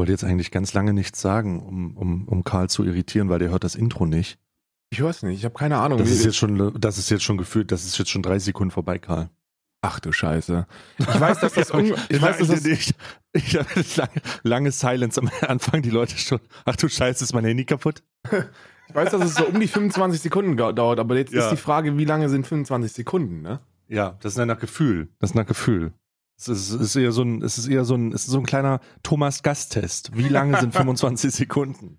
Ich wollte jetzt eigentlich ganz lange nichts sagen, um, um, um Karl zu irritieren, weil der hört das Intro nicht. Ich höre es nicht, ich habe keine Ahnung. Das ist jetzt schon, das ist jetzt schon gefühlt, das ist jetzt schon drei Sekunden vorbei, Karl. Ach du Scheiße. Ich weiß, dass das, un- ich weiß, dass das ich, ich habe lange, lange Silence am Anfang, die Leute schon, ach du Scheiße, ist mein Handy kaputt? Ich weiß, dass es so um die 25 Sekunden dauert, aber jetzt Ja. ist die Frage, wie lange sind 25 Sekunden, ne? Ja, das ist nach Gefühl. Das ist nach Gefühl. Es ist, es ist eher so ein, es ist eher so ein, es ist so ein kleiner Thomas Gast-Test. Wie lange sind 25 Sekunden?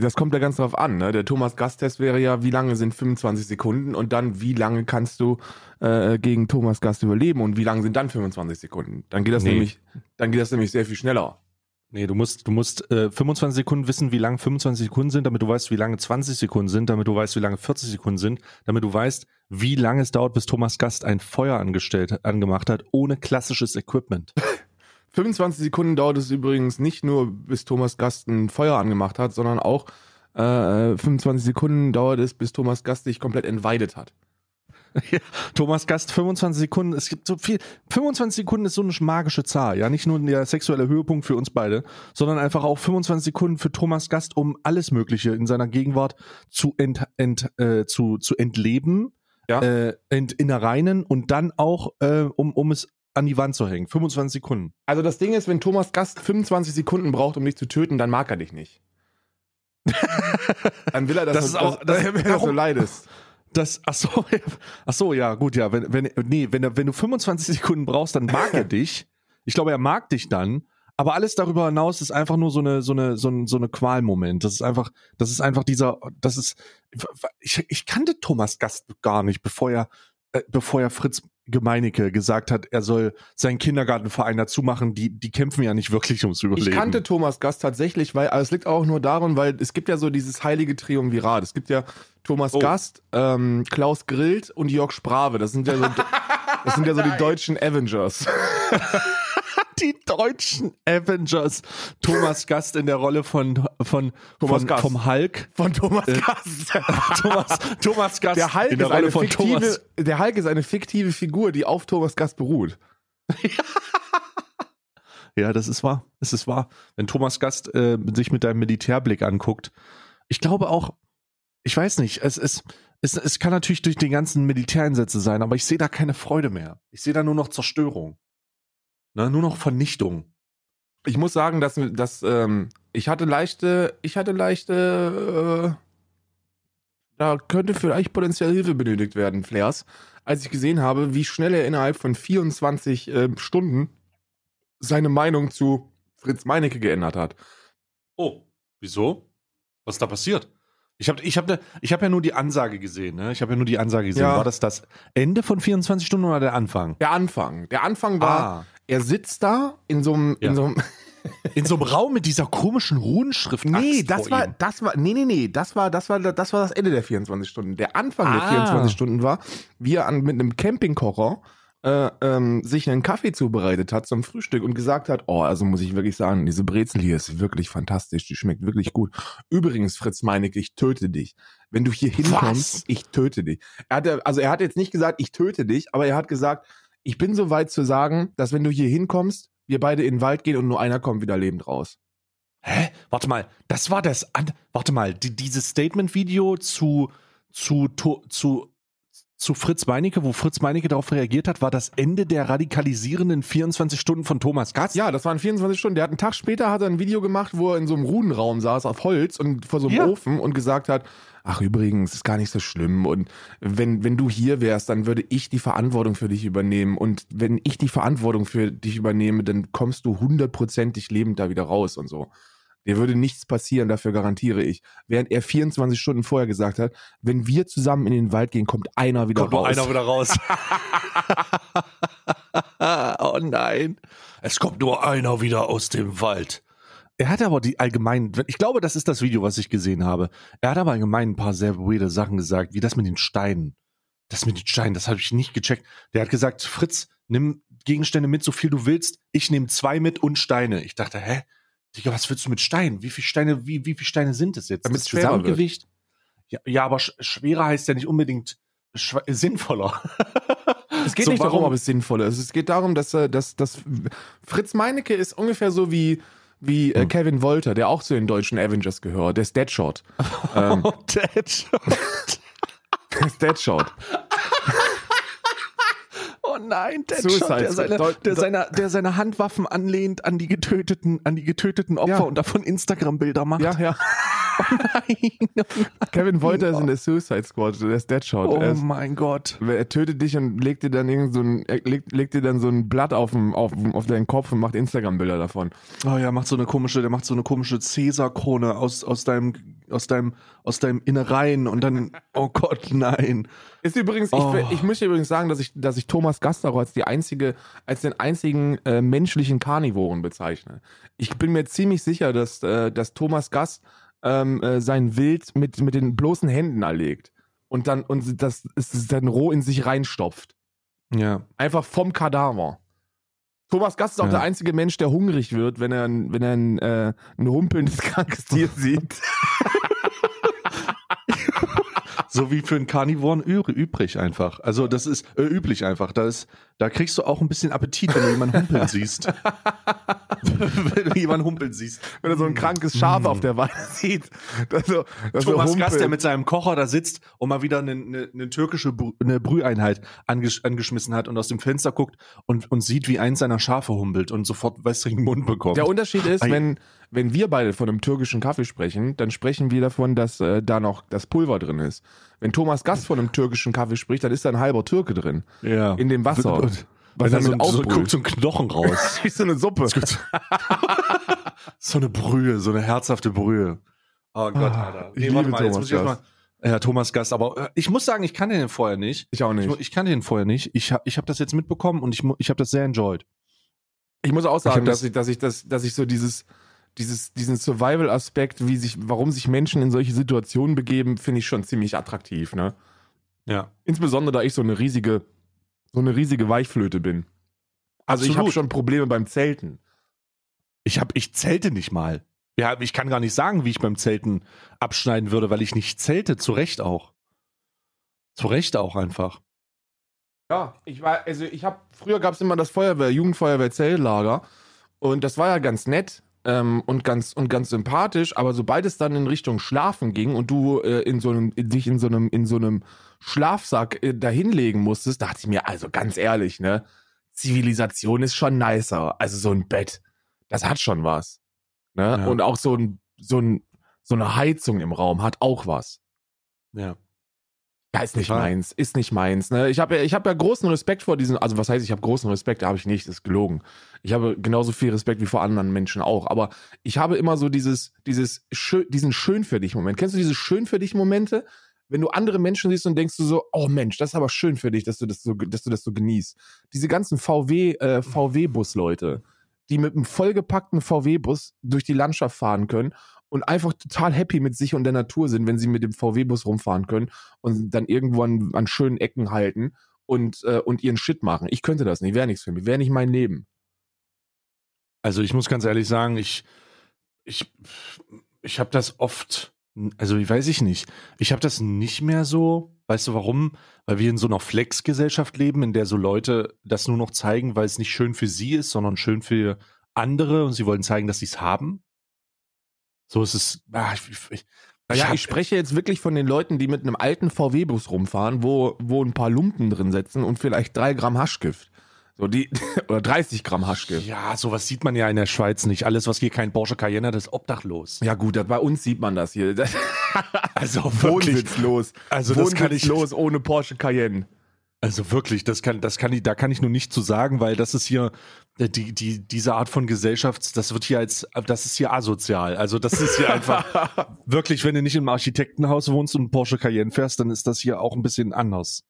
Das kommt ja ganz drauf an, ne? Der Thomas Gast-Test wäre ja, wie lange sind 25 Sekunden und dann, wie lange kannst du äh, gegen Thomas Gast überleben und wie lange sind dann 25 Sekunden? Dann geht das Nee. nämlich, dann geht das nämlich sehr viel schneller. Nee, du musst, du musst äh, 25 Sekunden wissen, wie lang 25 Sekunden sind, damit du weißt, wie lange 20 Sekunden sind, damit du weißt, wie lange 40 Sekunden sind, damit du weißt, wie lange es dauert, bis Thomas Gast ein Feuer angestellt, angemacht hat, ohne klassisches Equipment. 25 Sekunden dauert es übrigens nicht nur, bis Thomas Gast ein Feuer angemacht hat, sondern auch äh, 25 Sekunden dauert es, bis Thomas Gast dich komplett entweidet hat. Thomas Gast, 25 Sekunden, es gibt so viel, 25 Sekunden ist so eine magische Zahl, ja, nicht nur der sexuelle Höhepunkt für uns beide, sondern einfach auch 25 Sekunden für Thomas Gast, um alles Mögliche in seiner Gegenwart zu, ent, ent, äh, zu, zu entleben, Ja. äh, entinnereinen und dann auch, äh, um, um es an die Wand zu hängen. 25 Sekunden. Also das Ding ist, wenn Thomas Gast 25 Sekunden braucht, um dich zu töten, dann mag er dich nicht. dann will er, dass Das du, auch- dass, das- will, dass du leidest. Das, ach so, ach so, ja, gut, ja, wenn, wenn, nee, wenn, wenn du 25 Sekunden brauchst, dann mag er dich. Ich glaube, er mag dich dann. Aber alles darüber hinaus ist einfach nur so eine, so eine, so ein, so eine Qualmoment. Das ist einfach, das ist einfach dieser, das ist, ich, ich kannte Thomas Gast gar nicht, bevor er, äh, bevor er Fritz Gemeinecke gesagt hat, er soll seinen Kindergartenverein dazu machen. Die, die kämpfen ja nicht wirklich ums Überleben. Ich kannte Thomas Gast tatsächlich, weil aber es liegt auch nur daran, weil es gibt ja so dieses heilige Triumvirat. Es gibt ja Thomas Oh. Gast, ähm, Klaus Grillt und Jörg Sprave. Das sind ja so, das sind ja so die deutschen Avengers. die deutschen Avengers. Thomas Gast in der Rolle von, von, Thomas von Gast. vom Hulk. Von Thomas Äh, Gast. Thomas, Thomas Gast Der Hulk, in der ist eine Rolle von fiktive, Thomas. der Hulk ist eine fiktive Figur, die auf Thomas Gast beruht. Ja, das ist wahr. Das ist wahr. Wenn Thomas Gast äh, sich mit deinem Militärblick anguckt, ich glaube auch, ich weiß nicht, es, es, es, es kann natürlich durch die ganzen Militäreinsätze sein, aber ich sehe da keine Freude mehr. Ich sehe da nur noch Zerstörung. Ne, nur noch Vernichtung. Ich muss sagen, dass, dass ähm, ich hatte leichte, ich hatte leichte, äh, da könnte vielleicht potenziell Hilfe benötigt werden, Flares, als ich gesehen habe, wie schnell er innerhalb von 24 ähm, Stunden seine Meinung zu Fritz Meinecke geändert hat. Oh, wieso? Was ist da passiert? Ich habe ich hab, ne- ich hab ja nur die Ansage gesehen. Ne? Ich habe ja nur die Ansage gesehen. Ja. War das das Ende von 24 Stunden oder der Anfang? Der Anfang. Der Anfang war, Ah, er sitzt da in so einem, Ja. in so einem, in so einem Raum mit dieser komischen Runenschrift. nee, das war, ihm. das war, nee, nee, nee, das war, das war, das war das Ende der 24 Stunden. Der Anfang der Ah. 24 Stunden war, wie er an, mit einem Campingkocher äh, ähm, sich einen Kaffee zubereitet hat zum Frühstück und gesagt hat, oh, also muss ich wirklich sagen, diese Brezel hier ist wirklich fantastisch, die schmeckt wirklich gut. Übrigens, Fritz Meinecke, ich töte dich. Wenn du hier hinkommst, Was? ich töte dich. Er hat, also er hat jetzt nicht gesagt, ich töte dich, aber er hat gesagt, ich bin so weit zu sagen, dass wenn du hier hinkommst, wir beide in den Wald gehen und nur einer kommt wieder lebend raus. Hä? Warte mal, das war das. An Warte mal, die, dieses Statement-Video zu, zu, zu, zu Fritz Meinecke, wo Fritz Meinecke darauf reagiert hat, war das Ende der radikalisierenden 24 Stunden von Thomas Gast. Ja, das waren 24 Stunden. Der hat einen Tag später hat er ein Video gemacht, wo er in so einem Rudenraum saß auf Holz und vor so einem Ja. Ofen und gesagt hat, ach übrigens, ist gar nicht so schlimm und wenn, wenn du hier wärst, dann würde ich die Verantwortung für dich übernehmen und wenn ich die Verantwortung für dich übernehme, dann kommst du hundertprozentig lebend da wieder raus und so. Dir würde nichts passieren, dafür garantiere ich. Während er 24 Stunden vorher gesagt hat, wenn wir zusammen in den Wald gehen, kommt einer wieder Kommt nur raus. einer wieder raus. oh nein. Es kommt nur einer wieder aus dem Wald. Er hat aber die allgemeinen, ich glaube, das ist das Video, was ich gesehen habe. Er hat aber allgemein ein paar sehr weirde Sachen gesagt, wie das mit den Steinen. Das mit den Steinen, das habe ich nicht gecheckt. Der hat gesagt, Fritz, nimm Gegenstände mit, so viel du willst. Ich nehme zwei mit und Steine. Ich dachte, hä? Digga, was willst du mit Steinen? Wie viele Steine, wie, wie viele Steine sind es jetzt? Damit das. Gesamtgewicht? Ja, ja, aber sch schwerer heißt ja nicht unbedingt sinnvoller. Es geht So, nicht darum, warum- ob es sinnvoll ist. Es geht darum, dass, äh, dass, dass Fritz Meinecke ist ungefähr so wie, wie äh, Hm. Kevin Wolter, der auch zu den deutschen Avengers gehört, der ist Deadshot. ähm, Oh, Deadshot. der ist Deadshot. Oh nein, Deadshot, der seine, der, seine, der seine Handwaffen anlehnt an die getöteten, an die getöteten Opfer Ja. und davon Instagram-Bilder macht. Ja, ja. Nein. Kevin Wolter ist in der Suicide Squad, der ist Deadshot. Oh ist, mein Gott. er tötet dich und legt dir dann irgend so ein, legt, legt dir dann so ein Blatt auf, dem, auf, auf deinen Kopf und macht Instagram-Bilder davon. Oh ja, macht so eine komische, der macht so eine komische Cäsar-Krone aus, aus deinem, aus deinem, aus deinem Innereien und dann, oh Gott, nein. Ist übrigens, Oh. ich, ich möchte übrigens sagen, dass ich, dass ich Thomas Gasterow als die einzige, als den einzigen äh, menschlichen Karnivoren bezeichne. Ich bin mir ziemlich sicher, dass, äh, dass Thomas Gast ähm, äh, sein Wild mit, mit den bloßen Händen erlegt und dann und das ist dann roh in sich reinstopft. Ja. Einfach vom Kadaver. Thomas Gast ist auch Ja. der einzige Mensch, der hungrig wird, wenn er, ein- wenn er ein, äh, ein humpelndes krankes Tier sieht. So wie für einen Karnivoren übrig einfach. Also das ist äh, üblich einfach. Da, ist, da kriegst du auch ein bisschen Appetit, wenn du jemanden humpeln siehst. wenn du jemanden humpeln siehst. wenn er so ein krankes Schaf auf der Weide sieht. Das so, das so Thomas Gast, der mit seinem Kocher da sitzt und mal wieder eine, eine, eine türkische Brü eine Brüheinheit angesch angeschmissen hat und aus dem Fenster guckt und, und sieht, wie eins seiner Schafe humpelt und sofort wässrigen Mund bekommt. Der Unterschied ist, wenn, wenn wir beide von einem türkischen Kaffee sprechen, dann sprechen wir davon, dass äh, da noch das Pulver drin ist. Wenn Thomas Gast von einem türkischen Kaffee spricht, dann ist da ein halber Türke drin. ja. In dem Wasser. Was wenn da er so, mit so, guckt so ein Knochen raus. Wie so eine Suppe. so eine Brühe, so eine herzhafte Brühe. Oh Gott, Ah, Alter. ich liebe Thomas muss ich Gast. mal. Ja, Thomas Gast, aber äh, ich muss sagen, ich kannte den vorher nicht. Ich auch Ich, nicht. mu- ich kannte den vorher nicht. Ich habe ich hab das jetzt mitbekommen und ich, ich habe das sehr enjoyed. Ich muss auch Ich sagen, das- dass ich, dass ich das, dass ich so dieses, dieses, diesen Survival-Aspekt, wie sich, warum sich Menschen in solche Situationen begeben, finde ich schon ziemlich attraktiv, ne? Ja. Insbesondere da ich so eine riesige, so eine riesige Weichflöte bin. Also ich habe Absolut. schon Probleme beim Zelten. Ich habe, ich zelte nicht mal. Ja, ich kann gar nicht sagen, wie ich beim Zelten abschneiden würde, weil ich nicht zelte. Zu Recht auch. Zu Recht auch einfach. Ja, ich war, also ich habe, früher gab es immer das Feuerwehr, Jugendfeuerwehr Zelllager und das war ja ganz nett ähm, und ganz und ganz sympathisch, aber sobald es dann in Richtung Schlafen ging und du äh, in so einem, dich in so einem, in so einem Schlafsack äh, dahinlegen musstest, dachte ich mir, also ganz ehrlich, ne, Zivilisation ist schon nicer. Also so ein Bett, das hat schon was. Ne? Ja. Und auch so ein, so ein, so eine Heizung im Raum hat auch was. Ja. Ja, ist nicht Total. meins, ist nicht meins. Ne? Ich habe ja, ich hab ja großen Respekt vor diesen, also was heißt, ich habe großen Respekt, habe ich nicht, ist gelogen. Ich habe genauso viel Respekt wie vor anderen Menschen auch, aber ich habe immer so dieses, dieses, schön, diesen schön für dich Moment. Kennst du diese schön für dich Momente? Wenn du andere Menschen siehst und denkst du so, oh Mensch, das ist aber schön für dich, dass du das so, dass du das so genießt. Diese ganzen VW, äh, VW-Bus-Leute, die mit einem vollgepackten VW-Bus durch die Landschaft fahren können und einfach total happy mit sich und der Natur sind, wenn sie mit dem VW-Bus rumfahren können und dann irgendwo an, schönen Ecken halten und, äh, und ihren Shit machen. Ich könnte das nicht, wäre nichts für mich, wäre nicht mein Leben. Also ich muss ganz ehrlich sagen, ich, ich, ich habe das oft, also ich weiß ich nicht, ich habe das nicht mehr so, weißt du warum? Weil wir in so einer Flex-Gesellschaft leben, in der so Leute das nur noch zeigen, weil es nicht schön für sie ist, sondern schön für andere und sie wollen zeigen, dass sie es haben. So ist es. Ah, ich, ich, Naja, hab- ich spreche jetzt wirklich von den Leuten, die mit einem alten VW-Bus rumfahren, wo, wo ein paar Lumpen drin sitzen und vielleicht drei Gramm Haschgift. So die, oder 30 Gramm Haschgift. Ja, sowas sieht man ja in der Schweiz nicht. Alles, was hier kein Porsche Cayenne hat, ist obdachlos. Ja gut, bei uns sieht man das hier. Also wirklich. wohnsitzlos. Also das kann ich, Wohnsitzlos ohne Porsche Cayenne. Also wirklich, das kann, das kann ich, da kann ich nur nicht zu sagen, weil das ist hier, äh, die, die, diese Art von Gesellschaft, das wird hier als, das ist hier asozial. Also das ist hier einfach, wirklich, wenn du nicht im Architektenhaus wohnst und Porsche Cayenne fährst, dann ist das hier auch ein bisschen anders.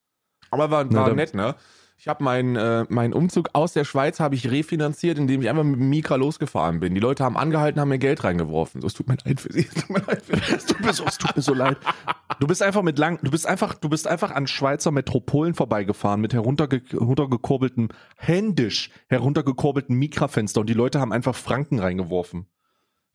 Aber war, Na, war dann- nett, ne? Ich habe meinen äh, meinen Umzug aus der Schweiz habe ich refinanziert, indem ich einfach mit dem Mika losgefahren bin. Die Leute haben angehalten, haben mir Geld reingeworfen. So, es tut mir leid für sie. Es tut mir leid für sie. Es tut mir so, es tut mir so leid. Du bist einfach mit lang, du bist einfach, du bist einfach an Schweizer Metropolen vorbeigefahren mit herunterge heruntergekurbelten, händisch heruntergekurbelten Mikrafenster und die Leute haben einfach Franken reingeworfen.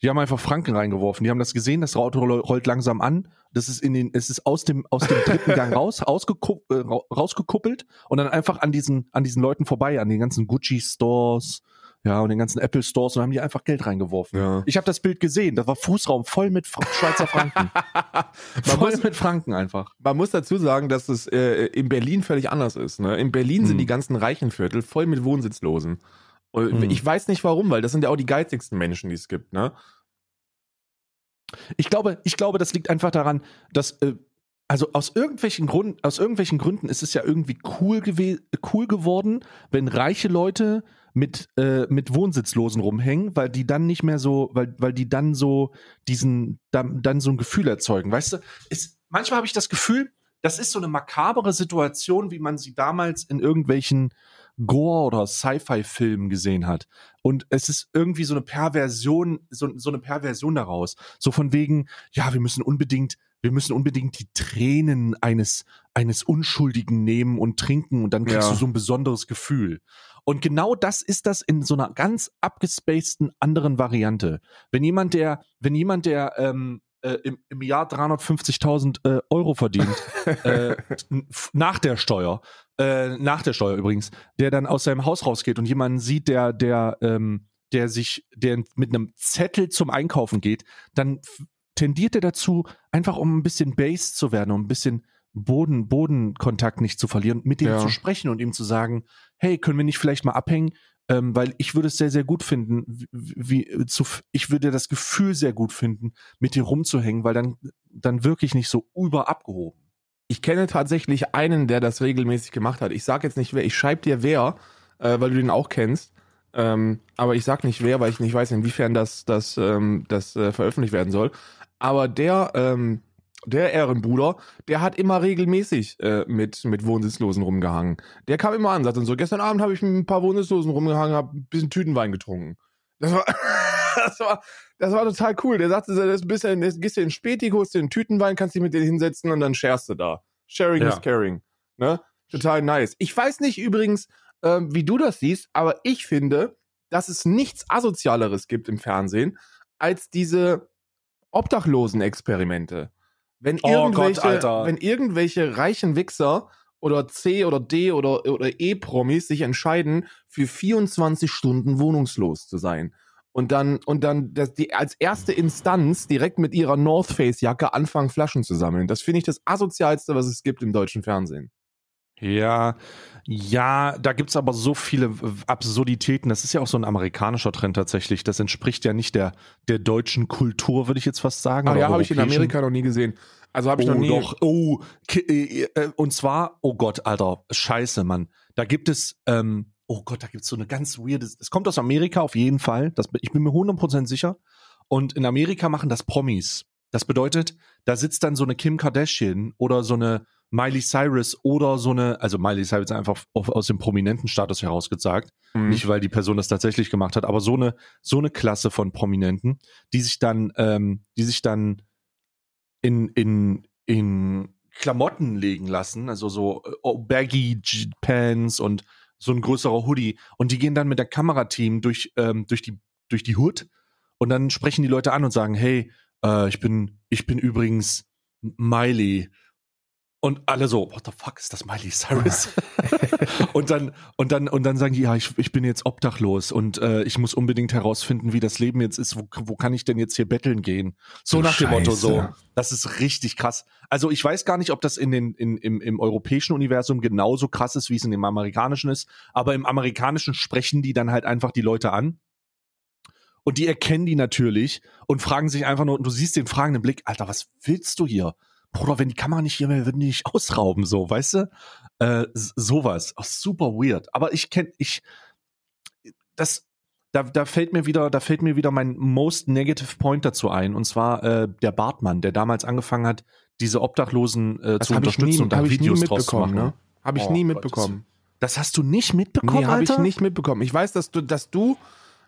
Die haben einfach Franken reingeworfen. Die haben das gesehen, das Auto roll- rollt langsam an. Das ist in den, es ist aus dem, aus dem dritten Gang raus, ausgekupp, äh, ra- rausgekuppelt und dann einfach an diesen, an diesen Leuten vorbei, an den ganzen Gucci-Stores, ja, und den ganzen Apple Stores und haben die einfach Geld reingeworfen. Ja. Ich habe das Bild gesehen, das war Fußraum voll mit Fra Schweizer Franken. Man voll muss, mit Franken einfach. man muss dazu sagen, dass es äh, in Berlin völlig anders ist. Ne? In Berlin sind Hm. die ganzen reichen Viertel voll mit Wohnsitzlosen. Und Hm. Ich weiß nicht warum, weil das sind ja auch die geizigsten Menschen, die es gibt. Ne? Ich glaube, ich glaube, das liegt einfach daran, dass äh, also aus irgendwelchen Gründen, aus irgendwelchen Gründen ist es ja irgendwie cool cool geworden, wenn reiche Leute mit äh, mit Wohnsitzlosen rumhängen, weil die dann nicht mehr so, weil weil die dann so diesen dann, dann so ein Gefühl erzeugen, weißt du? Ist, manchmal habe ich das Gefühl, das ist so eine makabere Situation, wie man sie damals in irgendwelchen Gore- oder Sci-Fi-Filmen gesehen hat. Und es ist irgendwie so eine Perversion, so, so eine Perversion daraus. So von wegen, ja, wir müssen unbedingt, wir müssen unbedingt die Tränen eines, eines Unschuldigen nehmen und trinken und dann kriegst Ja. du so ein besonderes Gefühl. Und genau das ist das in so einer ganz abgespaceden anderen Variante. Wenn jemand, der, wenn jemand, der ähm, äh, im, im Jahr 350.000 äh, Euro verdient, äh, nach der Steuer, äh, nach der Steuer übrigens, der dann aus seinem Haus rausgeht und jemanden sieht, der, der, ähm, der sich, der mit einem Zettel zum Einkaufen geht, dann tendiert er dazu, einfach um ein bisschen Base zu werden, um ein bisschen Boden, Bodenkontakt nicht zu verlieren, mit dem Ja. zu sprechen und ihm zu sagen, hey, können wir nicht vielleicht mal abhängen? Ähm, weil ich würde es sehr, sehr gut finden, wie, wie zu, ich würde das Gefühl sehr gut finden, mit dir rumzuhängen, weil dann, dann wirklich nicht so überabgehoben. Ich kenne tatsächlich einen, der das regelmäßig gemacht hat. Ich sag jetzt nicht wer, ich schreib dir wer, äh, weil du den auch kennst. Ähm, aber ich sag nicht wer, weil ich nicht weiß, inwiefern das, das, ähm, das äh, veröffentlicht werden soll. Aber der, ähm, der Ehrenbruder, der hat immer regelmäßig äh, mit, mit Wohnsitzlosen rumgehangen. Der kam immer an, sagte dann so, gestern Abend habe ich mit ein paar Wohnsitzlosen rumgehangen, habe ein bisschen Tütenwein getrunken. Das war, das war, das war total cool. Der sagte, das bist du, das gehst du in Späti, holst dir einen Tütenwein, kannst dich mit denen hinsetzen und dann sharest du da. Sharing Ja. is caring. Ne? Total nice. Ich weiß nicht übrigens, ähm, wie du das siehst, aber ich finde, dass es nichts Asozialeres gibt im Fernsehen, als diese Obdachlosen-Experimente. Wenn Oh irgendwelche, Gott, Alter. wenn irgendwelche reichen Wichser oder C oder D oder, oder E-Promis sich entscheiden, für 24 Stunden wohnungslos zu sein. Und dann, und dann das, die, als erste Instanz direkt mit ihrer North Face Jacke anfangen, Flaschen zu sammeln. Das finde ich das asozialste, was es gibt im deutschen Fernsehen. Ja, ja, da gibt's aber so viele Absurditäten. Das ist ja auch so ein amerikanischer Trend tatsächlich. Das entspricht ja nicht der, der deutschen Kultur, würde ich jetzt fast sagen. Ach oder ja, habe ich in. Amerika noch nie gesehen. Also habe ich oh, noch nie. doch. Oh, äh, äh, und zwar, oh Gott, Alter, scheiße, Mann. Da gibt es, ähm, oh Gott, da gibt's so eine ganz weirde, es kommt aus Amerika auf jeden Fall, das, ich bin mir 100% sicher. Und in Amerika machen das Promis. Das bedeutet, da sitzt dann so eine Kim Kardashian oder so eine Miley Cyrus oder so eine, also Miley Cyrus einfach auf, aus dem prominenten Status herausgesagt, Hm. nicht weil die Person das tatsächlich gemacht hat, aber so eine so eine Klasse von Prominenten, die sich dann ähm, die sich dann in in in Klamotten legen lassen, also so äh, oh, baggy Pants und so ein größerer Hoodie. Und die gehen dann mit der Kamerateam durch ähm, durch die durch die Hood. Und dann sprechen die Leute an und sagen, hey, äh, ich bin ich bin übrigens Miley und alle so, what the fuck ist das Miley Cyrus? und dann und dann und dann sagen die, ja, ich, ich bin jetzt obdachlos und äh, ich muss unbedingt herausfinden, wie das Leben jetzt ist. Wo, wo kann ich denn jetzt hier betteln gehen? So Du nach dem Motto so. Scheiße. Das ist richtig krass. Also ich weiß gar nicht, ob das in den in, im, im europäischen Universum genauso krass ist, wie es in dem amerikanischen ist. Aber im amerikanischen sprechen die dann halt einfach die Leute an. Und die erkennen die natürlich und fragen sich einfach nur, und du siehst den fragenden Blick, Alter, was willst du hier? Bruder, wenn die Kamera nicht hier wäre, würden die dich ausrauben, so, weißt du? Äh, sowas. Auch super weird. Aber ich kenn, ich, das, da, da fällt mir wieder, da fällt mir wieder mein most negative point dazu ein. Und zwar äh, der Bartmann, der damals angefangen hat, diese Obdachlosen äh, zu ich nie, unterstützen und da Videos draus zu mitbekommen, machen. ne? Habe ich Oh nie Gott, mitbekommen. Das hast du nicht mitbekommen, Nee, habe ich nicht mitbekommen. Ich weiß, dass du, dass du,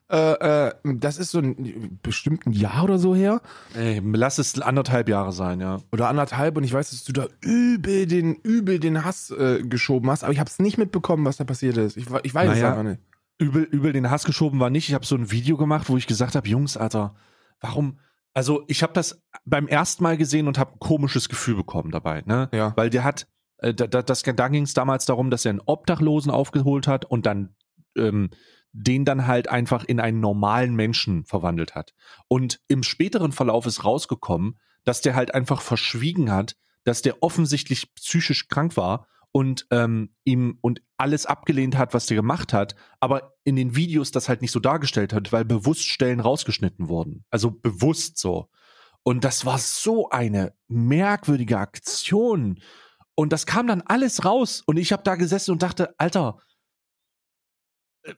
äh, äh, das ist so ein bestimmt ein Jahr oder so her Ey, lass es anderthalb Jahre sein, ja. oder anderthalb und ich weiß, dass du da übel den, übel den Hass äh, geschoben hast, aber ich habe es nicht mitbekommen, was da passiert ist. Ich, ich weiß es Naja. einfach nicht. übel, übel den Hass geschoben war nicht. Ich habe so ein Video gemacht, wo ich gesagt habe, Jungs, Alter, warum? Also ich habe das beim ersten Mal gesehen und habe ein komisches Gefühl bekommen dabei, ne? Ja. Weil der hat, äh, da, da, das, da ging es damals darum, dass er einen Obdachlosen aufgeholt hat und dann ähm, den dann halt einfach in einen normalen Menschen verwandelt hat. Und im späteren Verlauf ist rausgekommen, dass der halt einfach verschwiegen hat, dass der offensichtlich psychisch krank war und ähm, ihm und alles abgelehnt hat, was der gemacht hat, aber in den Videos das halt nicht so dargestellt hat, weil bewusst Stellen rausgeschnitten wurden. Also bewusst so. Und das war so eine merkwürdige Aktion. Und das kam dann alles raus. Und ich habe da gesessen und dachte, Alter, äh,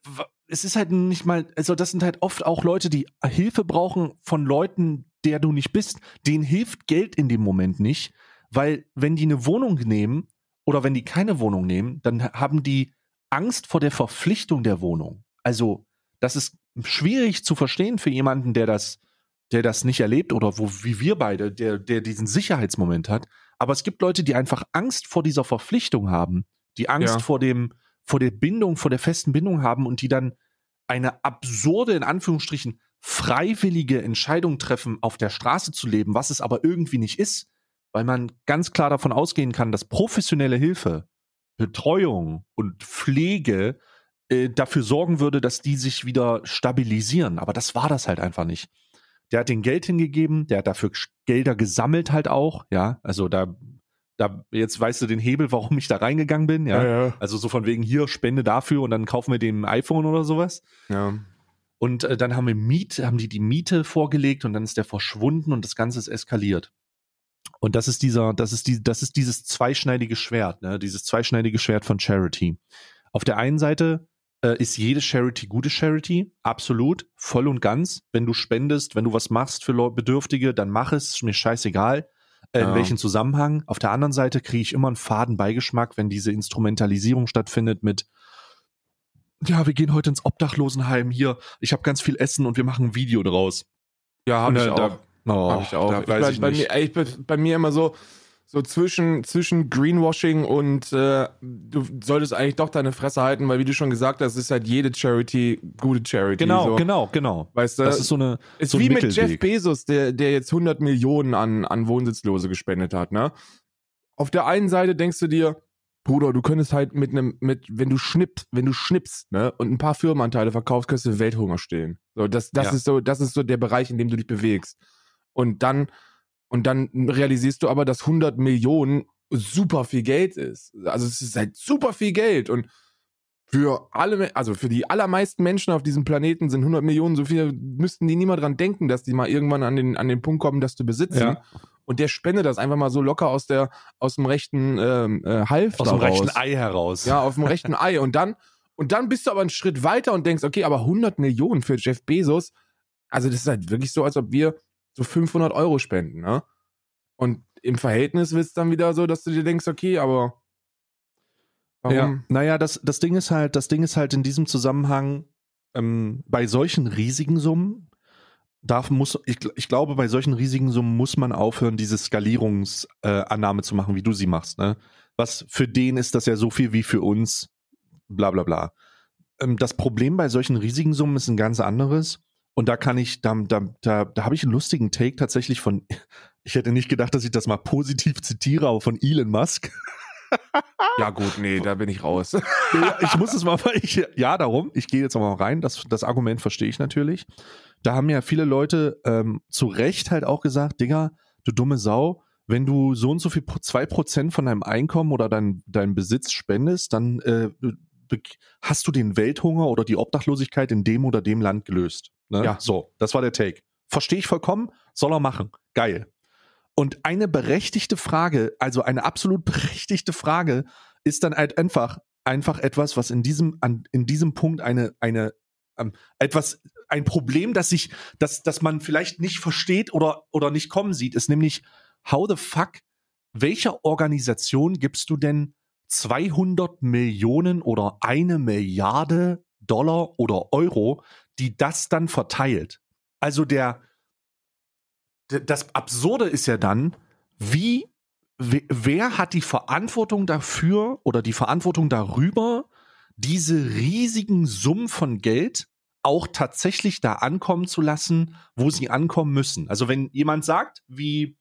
es ist halt nicht mal, also das sind halt oft auch Leute, die Hilfe brauchen von Leuten, der du nicht bist. Denen hilft Geld in dem Moment nicht, weil wenn die eine Wohnung nehmen oder wenn die keine Wohnung nehmen, dann haben die Angst vor der Verpflichtung der Wohnung. Also das ist schwierig zu verstehen für jemanden, der das der das nicht erlebt oder wo, wie wir beide, der, der diesen Sicherheitsmoment hat. Aber es gibt Leute, die einfach Angst vor dieser Verpflichtung haben, die Angst ja. vor dem, vor der Bindung, vor der festen Bindung haben und die dann eine absurde, in Anführungsstrichen, freiwillige Entscheidung treffen, auf der Straße zu leben, was es aber irgendwie nicht ist, weil man ganz klar davon ausgehen kann, dass professionelle Hilfe, Betreuung und Pflege äh, dafür sorgen würde, dass die sich wieder stabilisieren. Aber das war das halt einfach nicht der hat den Geld hingegeben, der hat dafür Gelder gesammelt halt auch, ja, also da, da, jetzt weißt du den Hebel, warum ich da reingegangen bin, ja, ja, ja. also so von wegen hier, Spende dafür und dann kaufen wir dem iPhone oder sowas. Ja. Und äh, dann haben wir Miet, haben die die Miete vorgelegt und dann ist der verschwunden und das Ganze ist eskaliert. Und das ist dieser, das ist die, das ist dieses zweischneidige Schwert, ne, dieses zweischneidige Schwert von Charity. Auf der einen Seite äh, ist jede Charity gute Charity, absolut, voll und ganz. Wenn du spendest, wenn du was machst für Bedürftige, dann mach es, mir scheißegal, in ja. welchem Zusammenhang. Auf der anderen Seite kriege ich immer einen faden Beigeschmack, wenn diese Instrumentalisierung stattfindet mit ja, wir gehen heute ins Obdachlosenheim hier, ich habe ganz viel Essen und wir machen ein Video draus. Ja, habe ich, da, oh, hab ich auch. Da, weiß ich, bei, nicht. Mir, ich, bei mir immer so, so zwischen, zwischen Greenwashing und äh, du solltest eigentlich doch deine Fresse halten, weil wie du schon gesagt hast, ist halt jede Charity gute Charity. Genau, so. genau, genau. Weißt du, das ist so eine ist so wie mit Jeff Bezos, der der jetzt 100 Millionen an an Wohnsitzlose gespendet hat, ne? Auf der einen Seite denkst du dir, Bruder, du könntest halt mit einem mit wenn du schnippst, wenn du schnippst, ne, und ein paar Firmenanteile verkaufst, könntest du Welthunger stehlen. So, das das ja. ist so das ist so der Bereich, in dem du dich bewegst. Und dann und dann realisierst du aber, dass 100 Millionen super viel Geld ist. Also es ist halt super viel Geld und für alle, also für die allermeisten Menschen auf diesem Planeten sind 100 Millionen so viel, müssten die niemand dran denken, dass die mal irgendwann an den, an den Punkt kommen, das zu besitzen. Ja. Und der spendet das einfach mal so locker aus der, aus dem rechten ähm, äh, Half Aus dem rechten Ei heraus. Ja, auf dem rechten Ei. Und dann, und dann bist du aber einen Schritt weiter und denkst, okay, aber 100 Millionen für Jeff Bezos, also das ist halt wirklich so, als ob wir so 500 Euro spenden, ne? Und im Verhältnis wird es dann wieder so, dass du dir denkst, okay, aber warum? Ja, naja, das, das Ding ist halt, das Ding ist halt in diesem Zusammenhang, ähm, bei solchen riesigen Summen, darf, muss, ich, ich glaube, bei solchen riesigen Summen muss man aufhören, diese Skalierungsannahme äh, zu machen, wie du sie machst, ne? Was für den ist das ja so viel wie für uns, bla bla bla. Ähm, das Problem bei solchen riesigen Summen ist ein ganz anderes. Und da kann ich, da, da, da, da habe ich einen lustigen Take tatsächlich von, ich hätte nicht gedacht, dass ich das mal positiv zitiere, aber von Elon Musk. ja, gut, nee, da bin ich raus. ich muss es mal, ich, ja, darum, ich gehe jetzt mal rein, das, das Argument verstehe ich natürlich. Da haben ja viele Leute ähm, zu Recht halt auch gesagt, Digga, du dumme Sau, wenn du so und so viel, zwei Prozent von deinem Einkommen oder dein, deinem Besitz spendest, dann äh, hast du den Welthunger oder die Obdachlosigkeit in dem oder dem Land gelöst. Ne? Ja. So, das war der Take. Verstehe ich vollkommen, soll er machen. Geil. Und eine berechtigte Frage, also eine absolut berechtigte Frage, ist dann halt einfach, einfach etwas, was in diesem, an, in diesem Punkt eine, eine, ähm, etwas, ein Problem, das sich, das, das man vielleicht nicht versteht oder, oder nicht kommen sieht, ist nämlich, how the fuck, welcher Organisation gibst du denn 200 Millionen oder eine Milliarde Dollar oder Euro, die das dann verteilt. Also der, das Absurde ist ja dann, wie, wer hat die Verantwortung dafür oder die Verantwortung darüber, diese riesigen Summen von Geld auch tatsächlich da ankommen zu lassen, wo sie ankommen müssen. Also wenn jemand sagt, wie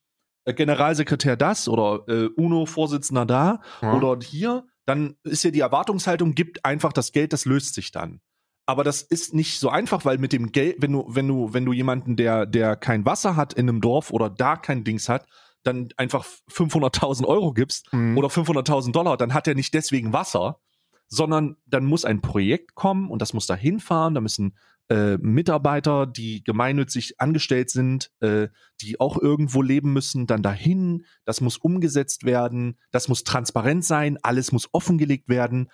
Generalsekretär das oder äh, UNO-Vorsitzender da ja. oder hier, dann ist ja die Erwartungshaltung, gibt einfach das Geld, das löst sich dann. Aber das ist nicht so einfach, weil mit dem Geld, wenn du, wenn du, wenn du jemanden, der, der kein Wasser hat in einem Dorf oder da kein Dings hat, dann einfach 500.000 Euro gibst Mhm. oder 500.000 Dollar, dann hat er nicht deswegen Wasser, sondern dann muss ein Projekt kommen und das muss da hinfahren, da müssen äh, Mitarbeiter, die gemeinnützig angestellt sind, äh, die auch irgendwo leben müssen, dann dahin, das muss umgesetzt werden, das muss transparent sein, alles muss offengelegt werden.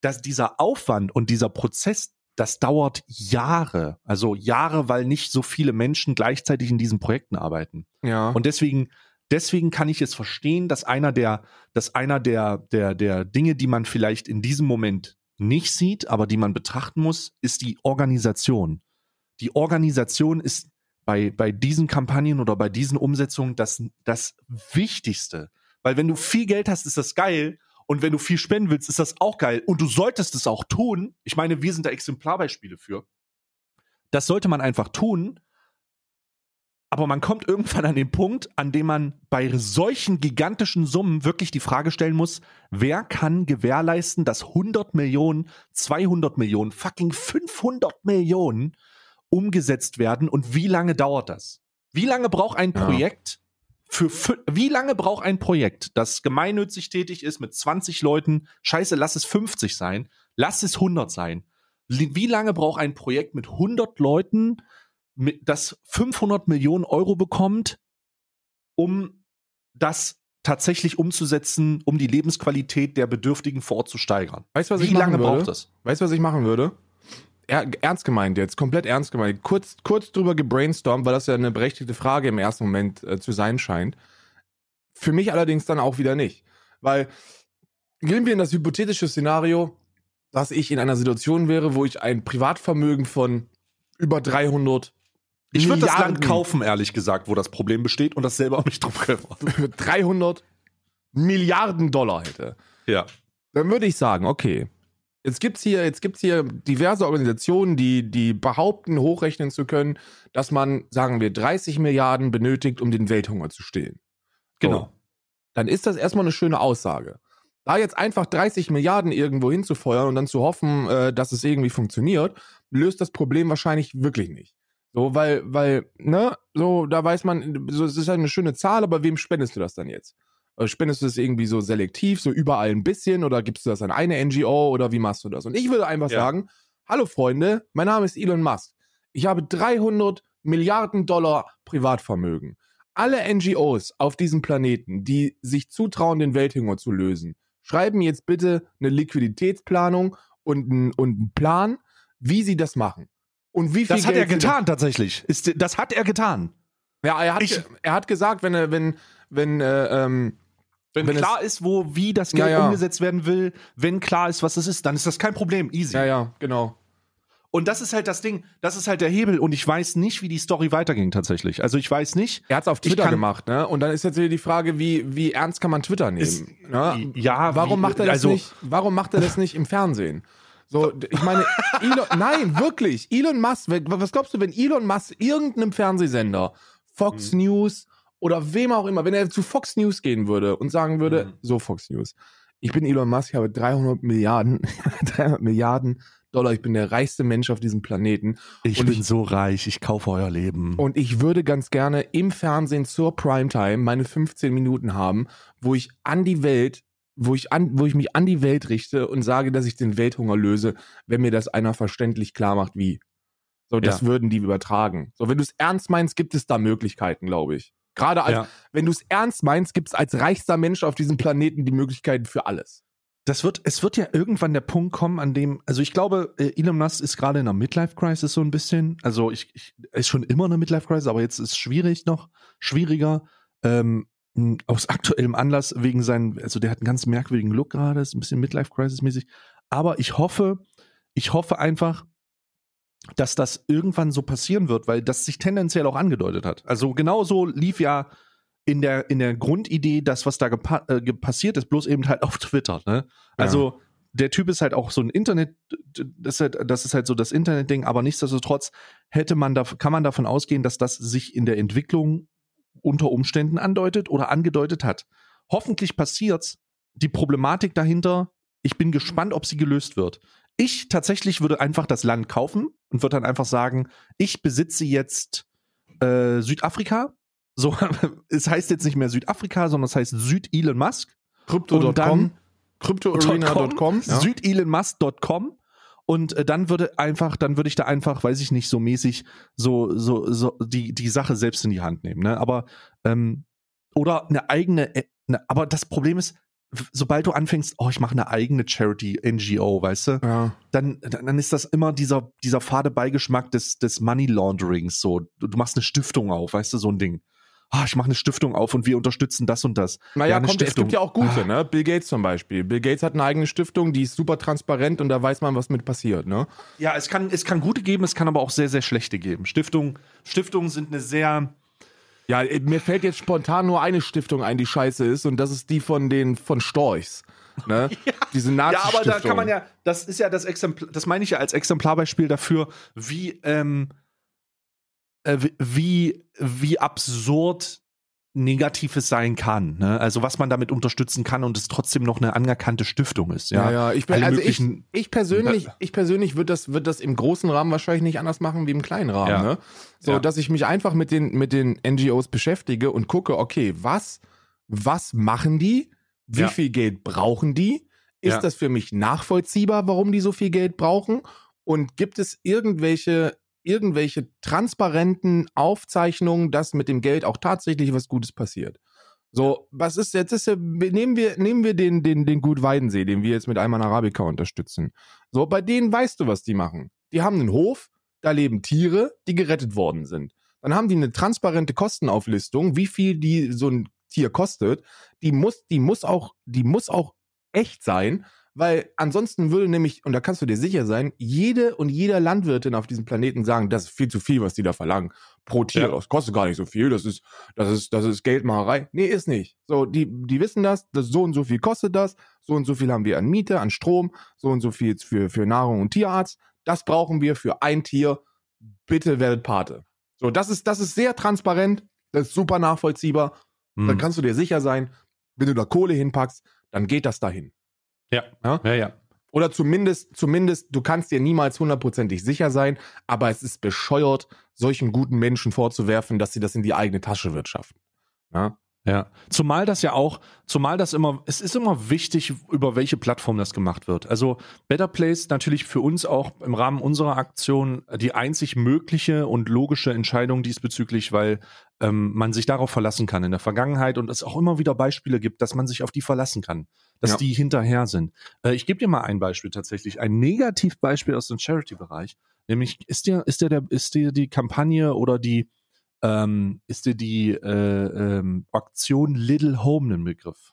Dass dieser Aufwand und dieser Prozess, das dauert Jahre, also Jahre, weil nicht so viele Menschen gleichzeitig in diesen Projekten arbeiten. Ja. Und deswegen, deswegen kann ich es verstehen, dass einer der, dass einer der, der, der Dinge, die man vielleicht in diesem Moment nicht sieht, aber die man betrachten muss, ist die Organisation. Die Organisation ist bei, bei diesen Kampagnen oder bei diesen Umsetzungen das, das Wichtigste. Weil wenn du viel Geld hast, ist das geil. Und wenn du viel spenden willst, ist das auch geil. Und du solltest es auch tun. Ich meine, wir sind da Exemplarbeispiele für. Das sollte man einfach tun. Aber man kommt irgendwann an den Punkt, an dem man bei solchen gigantischen Summen wirklich die Frage stellen muss, wer kann gewährleisten, dass 100 Millionen, 200 Millionen, fucking 500 Millionen umgesetzt werden und wie lange dauert das? Wie lange braucht ein. Projekt für, fü- wie lange braucht ein Projekt, das gemeinnützig tätig ist mit 20 Leuten, scheiße, lass es 50 sein, lass es 100 sein. Wie lange braucht ein Projekt mit 100 Leuten, das 500 Millionen Euro bekommt, um das tatsächlich umzusetzen, um die Lebensqualität der Bedürftigen vor Ort zu steigern? Weißt du, was Wie ich machen lange würde? braucht das? Weißt du, was ich machen würde? Er, ernst gemeint jetzt, komplett ernst gemeint. Kurz, kurz drüber gebrainstormt, weil das ja eine berechtigte Frage im ersten Moment äh, zu sein scheint. Für mich allerdings dann auch wieder nicht. Weil, gehen wir in das hypothetische Szenario, dass ich in einer Situation wäre, wo ich ein Privatvermögen von über 300 Ich würde das Land kaufen, ehrlich gesagt, wo das Problem besteht und das selber auch nicht drum kümmern. 300 Milliarden Dollar hätte. Ja. dann würde ich sagen, okay, jetzt gibt's hier, jetzt gibt's hier diverse Organisationen, die, die behaupten, hochrechnen zu können, dass man, sagen wir, 30 Milliarden benötigt, um den Welthunger zu stillen. Genau. Dann ist das erstmal eine schöne Aussage. Da jetzt einfach 30 Milliarden irgendwo hinzufeuern und dann zu hoffen, äh, dass es irgendwie funktioniert, löst das Problem wahrscheinlich wirklich nicht. So, weil, weil, ne, so, da weiß man, so, es ist halt eine schöne Zahl, aber wem spendest du das dann jetzt? Äh, Spendest du das irgendwie so selektiv, so überall ein bisschen oder gibst du das an eine NGO oder wie machst du das? Und ich würde einfach Ja. sagen, hallo Freunde, mein Name ist Elon Musk. Ich habe 300 Milliarden Dollar Privatvermögen. Alle NGOs auf diesem Planeten, die sich zutrauen, den Welthunger zu lösen, schreiben jetzt bitte eine Liquiditätsplanung und einen und einen Plan, wie sie das machen. Und wie viel Das hat er Geld getan, tatsächlich. Ist, das hat er getan. ja, er hat, Ich- er hat gesagt, wenn er, wenn, wenn, äh, ähm, Wenn, Wenn es- klar ist, wo, wie das Geld Ja, ja. umgesetzt werden will, wenn klar ist, was es ist, dann ist das kein Problem. Easy. ja, ja, genau. Und das ist halt das Ding, das ist halt der Hebel und ich weiß nicht, wie die Story weiterging tatsächlich. Also ich weiß nicht. Er hat es auf Twitter kann- gemacht, ne? Und dann ist jetzt wieder die Frage, wie, wie ernst kann man Twitter nehmen? Ist- ne? Ja, Warum wie- macht er das also, nicht? Warum macht er das nicht im Fernsehen? So, ich meine, Elon, nein, wirklich. Elon Musk, was glaubst du, wenn Elon Musk irgendeinem Fernsehsender, Fox Mhm. News oder wem auch immer, wenn er zu Fox News gehen würde und sagen würde, Mhm. so Fox News, ich bin Elon Musk, ich habe 300 Milliarden, 300 Milliarden Dollar, ich bin der reichste Mensch auf diesem Planeten Ich Und bin ich- so reich, ich kaufe euer Leben. und ich würde ganz gerne im Fernsehen zur Primetime meine 15 Minuten haben, wo ich an die Welt, wo ich an, wo ich mich an die Welt richte und sage, dass ich den Welthunger löse, wenn mir das einer verständlich klar macht, wie. So, das Ja. würden die übertragen. So, wenn du es ernst meinst, gibt es da Möglichkeiten, glaube ich. Gerade als, Ja. wenn du es ernst meinst, gibt es als reichster Mensch auf diesem Planeten die Möglichkeiten für alles. Das wird, es wird ja irgendwann der Punkt kommen, an dem, also ich glaube, äh, Elon Musk ist gerade in einer Midlife-Crisis so ein bisschen. Also ich, ich ist schon immer eine Midlife-Crisis, aber jetzt ist es schwierig noch, schwieriger. Ähm, aus aktuellem Anlass wegen seinen, also der hat einen ganz merkwürdigen Look gerade, ist ein bisschen Midlife-Crisis-mäßig. Aber ich hoffe, ich hoffe einfach, dass das irgendwann so passieren wird, weil das sich tendenziell auch angedeutet hat. Also genauso lief ja in der, in der Grundidee das, was da äh, passiert ist, bloß eben halt auf Twitter. Ne? Also der Typ ist halt auch so ein Internet, das ist halt, das ist halt so das Internet-Ding, aber nichtsdestotrotz hätte man da, kann man davon ausgehen, dass das sich in der Entwicklung unter Umständen andeutet oder angedeutet hat. Hoffentlich passiert's. Die Problematik dahinter Ich bin gespannt, ob sie gelöst wird. Ich tatsächlich würde einfach das Land kaufen und würde dann einfach sagen, ich besitze jetzt äh, Südafrika. So, es heißt jetzt nicht mehr Südafrika, sondern es heißt Süd-Elon Musk. Crypto.com. Cryptoarena.com. Ja. Süd-elonmusk.com. Und äh, dann würde einfach, dann würde ich da einfach, weiß ich nicht, so mäßig so, so, so die, die Sache selbst in die Hand nehmen. Ne? Aber ähm, oder eine eigene, äh, ne, aber das Problem ist, sobald du anfängst, oh, ich mache eine eigene Charity NGO, weißt du, Ja. dann, dann ist das immer dieser, dieser fade Beigeschmack des, des Money Launderings. So, du, du machst eine Stiftung auf, weißt du, so ein Ding. Ah, ich mache eine Stiftung auf und wir unterstützen das und das. Naja, eine kommt, es Stiftung. gibt ja auch gute, Ah. ne? Bill Gates zum Beispiel. Bill Gates hat eine eigene Stiftung, die ist super transparent und da weiß man, was mit passiert, ne? Ja, es kann, es kann gute geben, es kann aber auch sehr, sehr schlechte geben. Stiftungen, Stiftungen sind eine sehr, Ja, äh, mir fällt jetzt spontan nur eine Stiftung ein, die scheiße ist und das ist die von den von Storchs. Ne? Diese nazi Ja, aber da kann man ja, das ist ja das Exemplar, das meine ich ja als Exemplarbeispiel dafür, wie, ähm, äh, wie- wie, wie absurd Negatives sein kann. Ne? Also was man damit unterstützen kann und es trotzdem noch eine anerkannte Stiftung ist. Ja, Ja, ja, ich, bin, also ich, ich persönlich, ich persönlich würde das, würd das im großen Rahmen wahrscheinlich nicht anders machen wie im kleinen Rahmen. Ja. Ne? So, Ja. dass ich mich einfach mit den, mit den NGOs beschäftige und gucke, okay, was, was machen die? Wie Ja. viel Geld brauchen die? Ist das für mich nachvollziehbar, warum die so viel Geld brauchen? Und gibt es irgendwelche, irgendwelche transparenten Aufzeichnungen, dass mit dem Geld auch tatsächlich was Gutes passiert? So, was ist jetzt ist ja, nehmen wir nehmen wir den den den Gut Weidensee, den wir jetzt mit Ayman Arabica unterstützen. So, bei denen weißt du, was die machen. Die haben einen Hof, da leben Tiere, die gerettet worden sind. Dann haben die eine transparente Kostenauflistung, wie viel die so ein Tier kostet. Die muss die muss auch die muss auch echt sein, weil ansonsten würde nämlich und da kannst du dir sicher sein, jede und jeder Landwirtin auf diesem Planeten sagen, das ist viel zu viel, was die da verlangen pro Tier. Ja. Das kostet gar nicht so viel, das ist das ist, das ist Geldmacherei. Nee, ist nicht. So, die, die wissen das, das so und so viel kostet das, so und so viel haben wir an Miete, an Strom, so und so viel für, für Nahrung und Tierarzt. Das brauchen wir für ein Tier. Bitte werdet Pate. So, das ist, das ist sehr transparent, das ist super nachvollziehbar. Dann Hm. kannst du dir sicher sein, wenn du da Kohle hinpackst, dann geht das dahin. Ja. Ja? ja, ja. Oder zumindest, zumindest, du kannst dir niemals hundertprozentig sicher sein, aber es ist bescheuert, solchen guten Menschen vorzuwerfen, dass sie das in die eigene Tasche wirtschaften. Ja? Ja, zumal das ja auch, zumal das immer, es ist immer wichtig, über welche Plattform das gemacht wird. Also Better Place natürlich für uns auch im Rahmen unserer Aktion die einzig mögliche und logische Entscheidung diesbezüglich, weil ähm, man sich darauf verlassen kann in der Vergangenheit und es auch immer wieder Beispiele gibt, dass man sich auf die verlassen kann, dass Ja. die hinterher sind. Äh, ich gebe dir mal ein Beispiel tatsächlich, ein Negativbeispiel aus dem Charity-Bereich. Nämlich ist dir, ist dir der, ist dir die Kampagne oder die ähm, ist dir die äh, ähm, Aktion Little Home ein Begriff?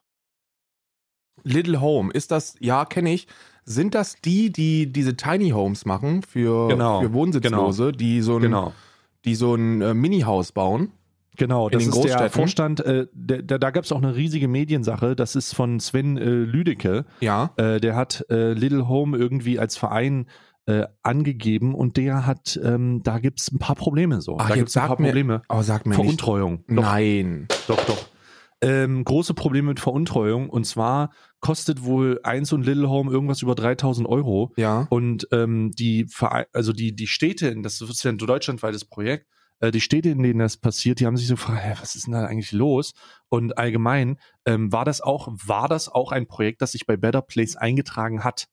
Little Home, ist das, ja, kenne ich. Sind das die, die diese Tiny Homes machen für, Genau, für Wohnsitzlose, die so ein, die so ein äh, Mini-Haus bauen? Genau, das den ist der? Vorstand, äh, der, der, da gab es auch eine riesige Mediensache, das ist von Sven äh, Lüdecke, Ja. äh, der hat äh, Little Home irgendwie als Verein äh, angegeben und der hat, ähm, da gibt es ein paar Probleme so. Ach, da gibt es ein paar mir- Probleme. Aber sag mir nicht. Veruntreuung. Doch, Nein. doch, doch. Ähm, große Probleme mit Veruntreuung und zwar kostet wohl eins und Little Home irgendwas über 3000 Euro. Ja. Und ähm, die Verei also die, die Städte, das ist ja ein deutschlandweites Projekt, äh, die Städte, in denen das passiert, die haben sich so gefragt, hä, was ist denn da eigentlich los? Und allgemein ähm, war das auch, war das auch ein Projekt, das sich bei Better Place eingetragen hat.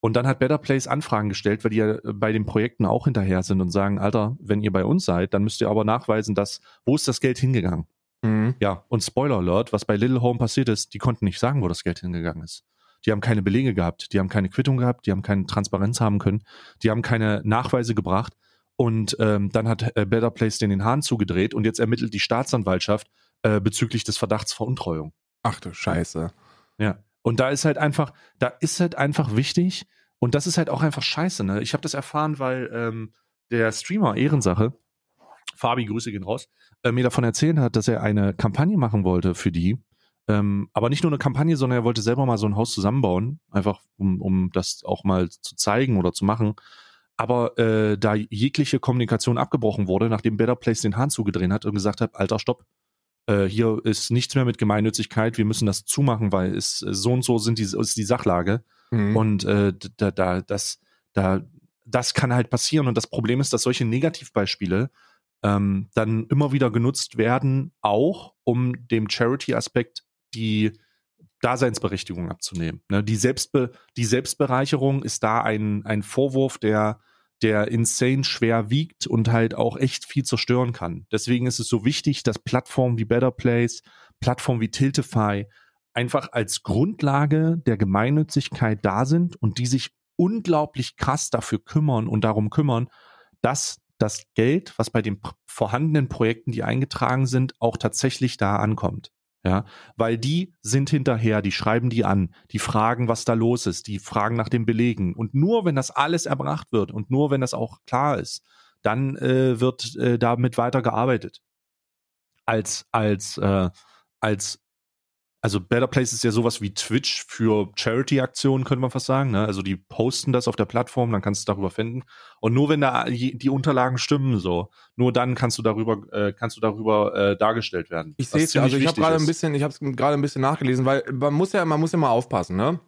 Und dann hat Better Place Anfragen gestellt, weil die ja bei den Projekten auch hinterher sind und sagen, Alter, wenn ihr bei uns seid, dann müsst ihr aber nachweisen, dass, wo ist das Geld hingegangen? Mhm. Ja, und Spoiler Alert, was bei Little Home passiert ist, die konnten nicht sagen, wo das Geld hingegangen ist. Die haben keine Belege gehabt, die haben keine Quittung gehabt, die haben keine Transparenz haben können, die haben keine Nachweise gebracht. Und ähm, dann hat äh, Better Place den den Hahn zugedreht und jetzt ermittelt die Staatsanwaltschaft äh, bezüglich des Verdachts Veruntreuung. Ach du Scheiße. Ja. Und da ist halt einfach, da ist halt einfach wichtig, und das ist halt auch einfach scheiße, ne? Ich habe das erfahren, weil ähm, der Streamer Ehrensache, Fabi, Grüße gehen raus, äh, mir davon erzählt hat, dass er eine Kampagne machen wollte für die. Ähm, aber nicht nur eine Kampagne, sondern er wollte selber mal so ein Haus zusammenbauen, einfach um, um das auch mal zu zeigen oder zu machen. Aber äh, da jegliche Kommunikation abgebrochen wurde, nachdem Better Place den Hahn zugedreht hat und gesagt hat, alter, stopp, äh, hier ist nichts mehr mit Gemeinnützigkeit, wir müssen das zumachen, weil es äh, so und so sind die, ist die Sachlage, Mhm. Und äh, da, da, das, da, das kann halt passieren. Und das Problem ist, dass solche Negativbeispiele ähm, dann immer wieder genutzt werden, auch um dem Charity-Aspekt die Daseinsberechtigung abzunehmen. Ne? Die, Selbstbe die Selbstbereicherung ist da ein, ein Vorwurf, der, der insane schwer wiegt und halt auch echt viel zerstören kann. Deswegen ist es so wichtig, dass Plattformen wie Better Place, Plattformen wie Tiltify einfach als Grundlage der Gemeinnützigkeit da sind und die sich unglaublich krass dafür kümmern und darum kümmern, dass das Geld, was bei den vorhandenen Projekten, die eingetragen sind, auch tatsächlich da ankommt. Ja, weil die sind hinterher, die schreiben die an, die fragen, was da los ist, die fragen nach den Belegen. Und nur wenn das alles erbracht wird und nur wenn das auch klar ist, dann äh, wird äh, damit weitergearbeitet. Als, als, äh, als also Better Place ist ja sowas wie Twitch für Charity-Aktionen, könnte man fast sagen. Ne? Also die posten das auf der Plattform, dann kannst du darüber finden. Und nur wenn da die Unterlagen stimmen, so, nur dann kannst du darüber, äh, kannst du darüber äh, dargestellt werden. Ich sehe es, also ich habe gerade ein bisschen, ich habe es gerade ein bisschen nachgelesen, weil man muss ja, man muss ja mal aufpassen, ne?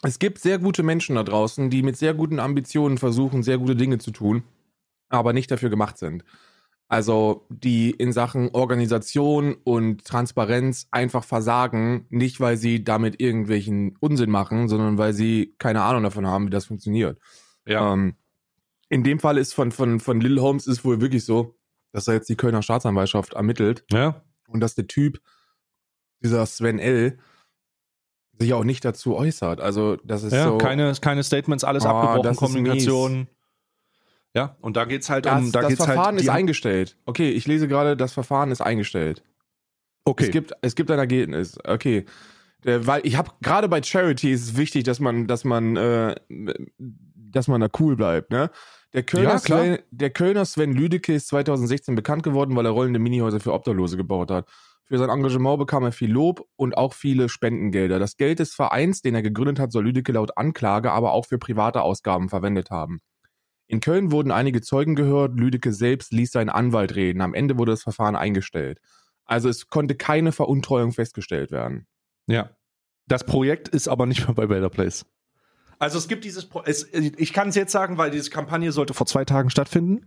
Es gibt sehr gute Menschen da draußen, die mit sehr guten Ambitionen versuchen, sehr gute Dinge zu tun, aber nicht dafür gemacht sind. Also die in Sachen Organisation und Transparenz einfach versagen, nicht weil sie damit irgendwelchen Unsinn machen, sondern weil sie keine Ahnung davon haben, wie das funktioniert. Ja. Ähm, in dem Fall ist von, von, von Lil Holmes ist wohl wirklich so, dass er jetzt die Kölner Staatsanwaltschaft ermittelt. Ja. Und dass der Typ, dieser Sven L., sich auch nicht dazu äußert. Also das ist ja, so. Keine, keine Statements, alles oh, abgebrochen, Kommunikation. Ja, und da geht's halt das, um. Da das geht's halt Verfahren halt ist eingestellt. Okay, ich lese gerade, das Verfahren ist eingestellt. Okay. Es gibt, es gibt ein Ergebnis. Okay. Der, weil ich habe gerade bei Charity ist es wichtig, dass man, dass man, äh, dass man da cool bleibt, ne? Der Kölner, ja, Sven, der Kölner Sven Lüdecke ist 2016 bekannt geworden, weil er rollende Minihäuser für Obdachlose gebaut hat. Für sein Engagement bekam er viel Lob und auch viele Spendengelder. Das Geld des Vereins, den er gegründet hat, soll Lüdecke laut Anklage aber auch für private Ausgaben verwendet haben. In Köln wurden einige Zeugen gehört, Lüdecke selbst ließ seinen Anwalt reden. Am Ende wurde das Verfahren eingestellt. Also es konnte keine Veruntreuung festgestellt werden. Ja. Das Projekt ist aber nicht mehr bei Better Place. Also es gibt dieses, Pro es, ich kann es jetzt sagen, weil diese Kampagne sollte vor zwei Tagen stattfinden.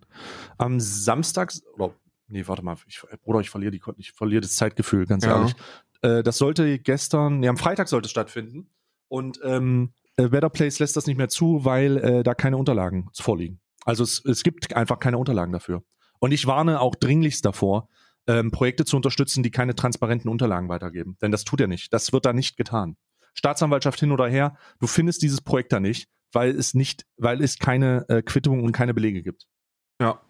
Am Samstag, oder, nee, warte mal, ich, Bruder, ich verliere die, ich verliere das Zeitgefühl, ganz ja. ehrlich. Äh, das sollte gestern, nee, am Freitag sollte es stattfinden. Und ähm, äh, Better Place lässt das nicht mehr zu, weil äh, da keine Unterlagen vorliegen. Also es, es gibt einfach keine Unterlagen dafür. Und ich warne auch dringlichst davor, ähm, Projekte zu unterstützen, die keine transparenten Unterlagen weitergeben. Denn das tut er nicht. Das wird da nicht getan. Staatsanwaltschaft hin oder her, du findest dieses Projekt da nicht, weil es nicht, weil es keine äh, Quittung und keine Belege gibt. Ja.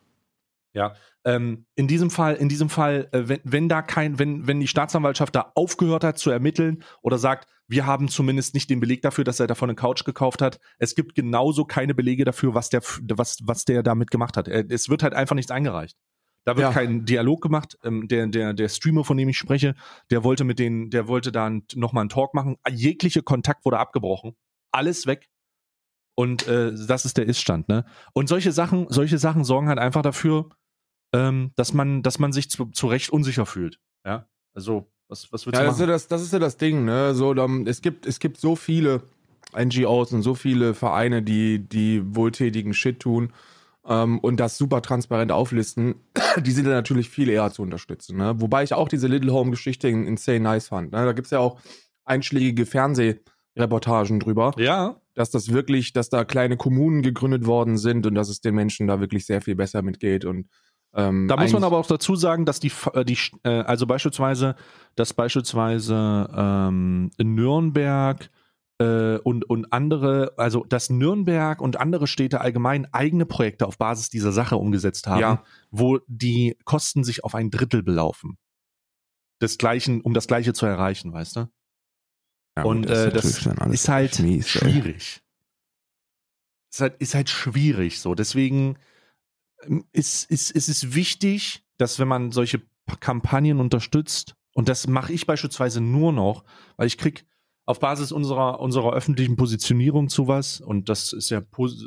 Ja, ähm, in diesem Fall, in diesem Fall, äh, wenn, wenn da kein, wenn, wenn die Staatsanwaltschaft da aufgehört hat zu ermitteln oder sagt, wir haben zumindest nicht den Beleg dafür, dass er davon eine Couch gekauft hat. Es gibt genauso keine Belege dafür, was der, was, was der damit gemacht hat. Es wird halt einfach nichts eingereicht. Da wird ja. kein Dialog gemacht. Ähm, der, der, der Streamer, von dem ich spreche, der wollte mit denen, der wollte da nochmal einen Talk machen. Jegliche Kontakt wurde abgebrochen. Alles weg. Und äh, das ist der Iststand, ne? Und solche Sachen, solche Sachen sorgen halt einfach dafür, ähm, dass man, dass man sich zu, zu Recht unsicher fühlt. Ja, also was, was würdest ja, du machen? Das ist, ja das, das ist ja das Ding, ne? So, dann, es gibt, es gibt so viele NGOs und so viele Vereine, die, die wohltätigen Shit tun ähm, und das super transparent auflisten, die sind dann natürlich viel eher zu unterstützen. Ne? Wobei ich auch diese Little Home-Geschichte insane nice fand. Ne? Da gibt's ja auch einschlägige Fernsehreportagen drüber. Ja. Dass das wirklich, dass da kleine Kommunen gegründet worden sind und dass es den Menschen da wirklich sehr viel besser mitgeht und ähm, da muss man aber auch dazu sagen, dass die, äh, die äh, also beispielsweise, dass beispielsweise ähm, in Nürnberg äh, und, und andere, also dass Nürnberg und andere Städte allgemein eigene Projekte auf Basis dieser Sache umgesetzt haben, ja. wo die Kosten sich auf ein Drittel belaufen. Des gleichen, um das Gleiche zu erreichen, weißt du? Ja, und das, äh, das ist halt mies, schwierig. Ist halt, ist halt schwierig so. Deswegen ist, ist, ist es wichtig, dass wenn man solche Kampagnen unterstützt, und das mache ich beispielsweise nur noch, weil ich krieg auf Basis unserer, unserer öffentlichen Positionierung zu was, und das ist ja,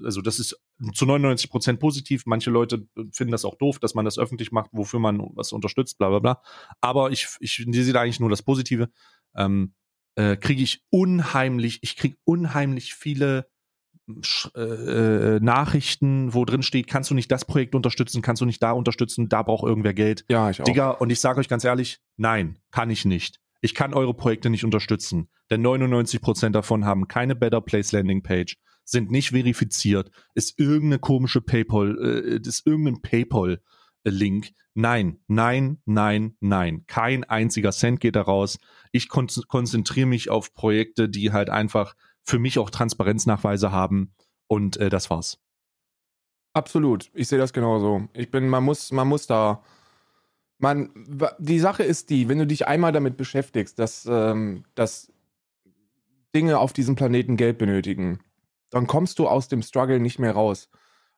also das ist zu 99 Prozent positiv. Manche Leute finden das auch doof, dass man das öffentlich macht, wofür man was unterstützt, bla bla bla. Aber ich, ich sehe da eigentlich nur das Positive. Ähm, äh, kriege ich unheimlich, ich kriege unheimlich viele äh, äh, Nachrichten, wo drin steht, kannst du nicht das Projekt unterstützen, kannst du nicht da unterstützen, da braucht irgendwer Geld. Ja, ich auch. Digga, und ich sage euch ganz ehrlich, nein, kann ich nicht. Ich kann eure Projekte nicht unterstützen, denn 99% davon haben keine Better Place Landing Page, sind nicht verifiziert, ist irgendeine komische PayPal, äh, ist irgendein PayPal Link. Nein, nein, nein, nein. Kein einziger Cent geht daraus. Ich kon konzentriere mich auf Projekte, die halt einfach für mich auch Transparenznachweise haben und äh, das war's. Absolut. Ich sehe das genauso. Ich bin, man muss, man muss da man, die Sache ist die, wenn du dich einmal damit beschäftigst, dass, ähm, dass Dinge auf diesem Planeten Geld benötigen, dann kommst du aus dem Struggle nicht mehr raus,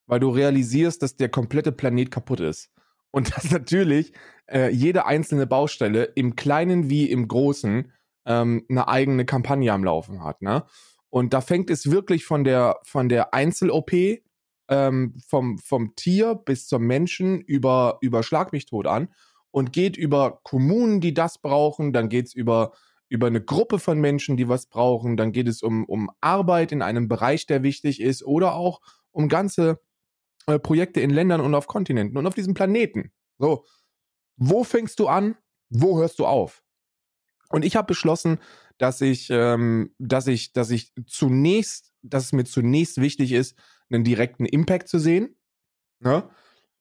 weil du realisierst, dass der komplette Planet kaputt ist. Und dass natürlich äh, jede einzelne Baustelle im Kleinen wie im Großen ähm, eine eigene Kampagne am Laufen hat. Ne? Und da fängt es wirklich von der, von der Einzel-OP, ähm, vom, vom Tier bis zum Menschen über, über Schlag mich tot an und geht über Kommunen, die das brauchen, dann geht es über, über eine Gruppe von Menschen, die was brauchen, dann geht es um, um Arbeit in einem Bereich, der wichtig ist oder auch um ganze äh, Projekte in Ländern und auf Kontinenten und auf diesem Planeten. So, wo fängst du an? Wo hörst du auf? Und ich habe beschlossen, dass ich, ähm, dass ich, dass ich zunächst, dass es mir zunächst wichtig ist, einen direkten Impact zu sehen. Ne?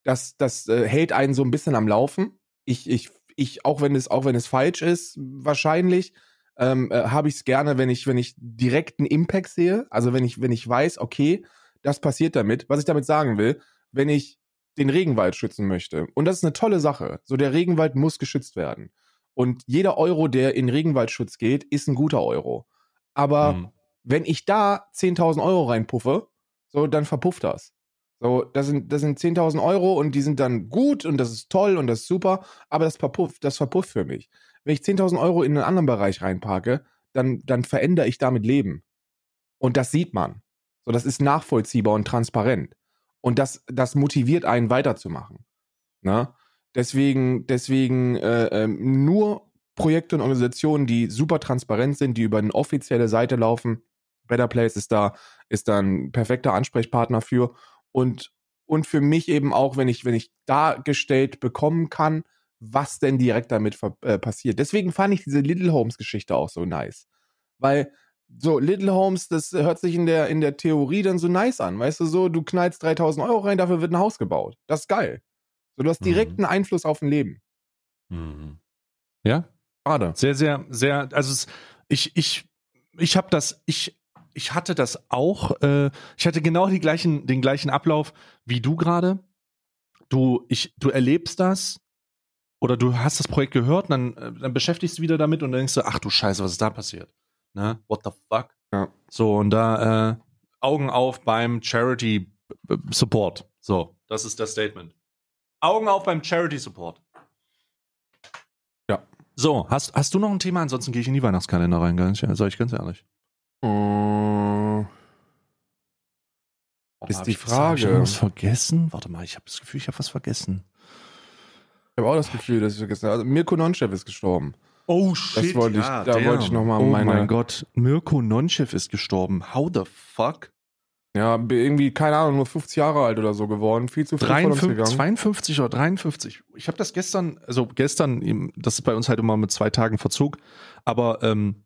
Das, das äh, hält einen so ein bisschen am Laufen ich, ich, ich, auch wenn es, auch wenn es falsch ist, wahrscheinlich, ähm, äh, habe ich es gerne, wenn ich, wenn ich direkten Impact sehe. Also wenn ich, wenn ich weiß, okay, das passiert damit. Was ich damit sagen will, wenn ich den Regenwald schützen möchte. Und das ist eine tolle Sache. So, der Regenwald muss geschützt werden. Und jeder Euro, der in Regenwaldschutz geht, ist ein guter Euro. Aber mhm. wenn ich da 10.000 Euro reinpuffe, so, dann verpufft das. So, das sind, das sind 10.000 Euro und die sind dann gut und das ist toll und das ist super, aber das verpufft, das verpufft für mich. Wenn ich 10.000 Euro in einen anderen Bereich reinparke, dann, dann verändere ich damit Leben. Und das sieht man. So, das ist nachvollziehbar und transparent. Und das, das motiviert einen weiterzumachen. Ne? Deswegen, deswegen äh, äh, nur Projekte und Organisationen, die super transparent sind, die über eine offizielle Seite laufen. Better Place ist da, ist da ein perfekter Ansprechpartner für und, und für mich eben auch, wenn ich, wenn ich dargestellt bekommen kann, was denn direkt damit äh, passiert. Deswegen fand ich diese Little Homes Geschichte auch so nice. Weil so Little Homes, das hört sich in der, in der Theorie dann so nice an. Weißt du, so, du knallst 3000 Euro rein, dafür wird ein Haus gebaut. Das ist geil. So, du hast direkten mhm. Einfluss auf ein Leben. Mhm. Ja. Schade. Sehr, sehr, sehr, also es, ich, ich, ich habe das, ich ich hatte das auch. Äh, ich hatte genau die gleichen, den gleichen Ablauf wie du gerade. Du, ich, du erlebst das oder du hast das Projekt gehört, dann, äh, dann beschäftigst du wieder damit und dann denkst du, ach du Scheiße, was ist da passiert? Ne? What the fuck? Ja. So, und da äh, Augen auf beim Charity Support. So, das ist das Statement. Augen auf beim Charity Support. Ja. So, hast, hast du noch ein Thema? Ansonsten gehe ich in die Weihnachtskalender rein, ganz, ich ganz ehrlich. Äh, ist die Frage. Habe ich was vergessen? Warte mal, ich habe das Gefühl, ich habe was vergessen. Ich habe auch das Gefühl, dass ich vergessen habe. Also Mirko Nonchev ist gestorben. Oh shit. Das wollte ich, ja, da wollte ich nochmal oh meine. Oh mein Gott, Mirko Nonchev ist gestorben. How the fuck? Ja, irgendwie, keine Ahnung, nur 50 Jahre alt oder so geworden. Viel zu früh 53, 52 oder 53. Ich habe das gestern, also gestern, das ist bei uns halt immer mit zwei Tagen Verzug, aber ähm,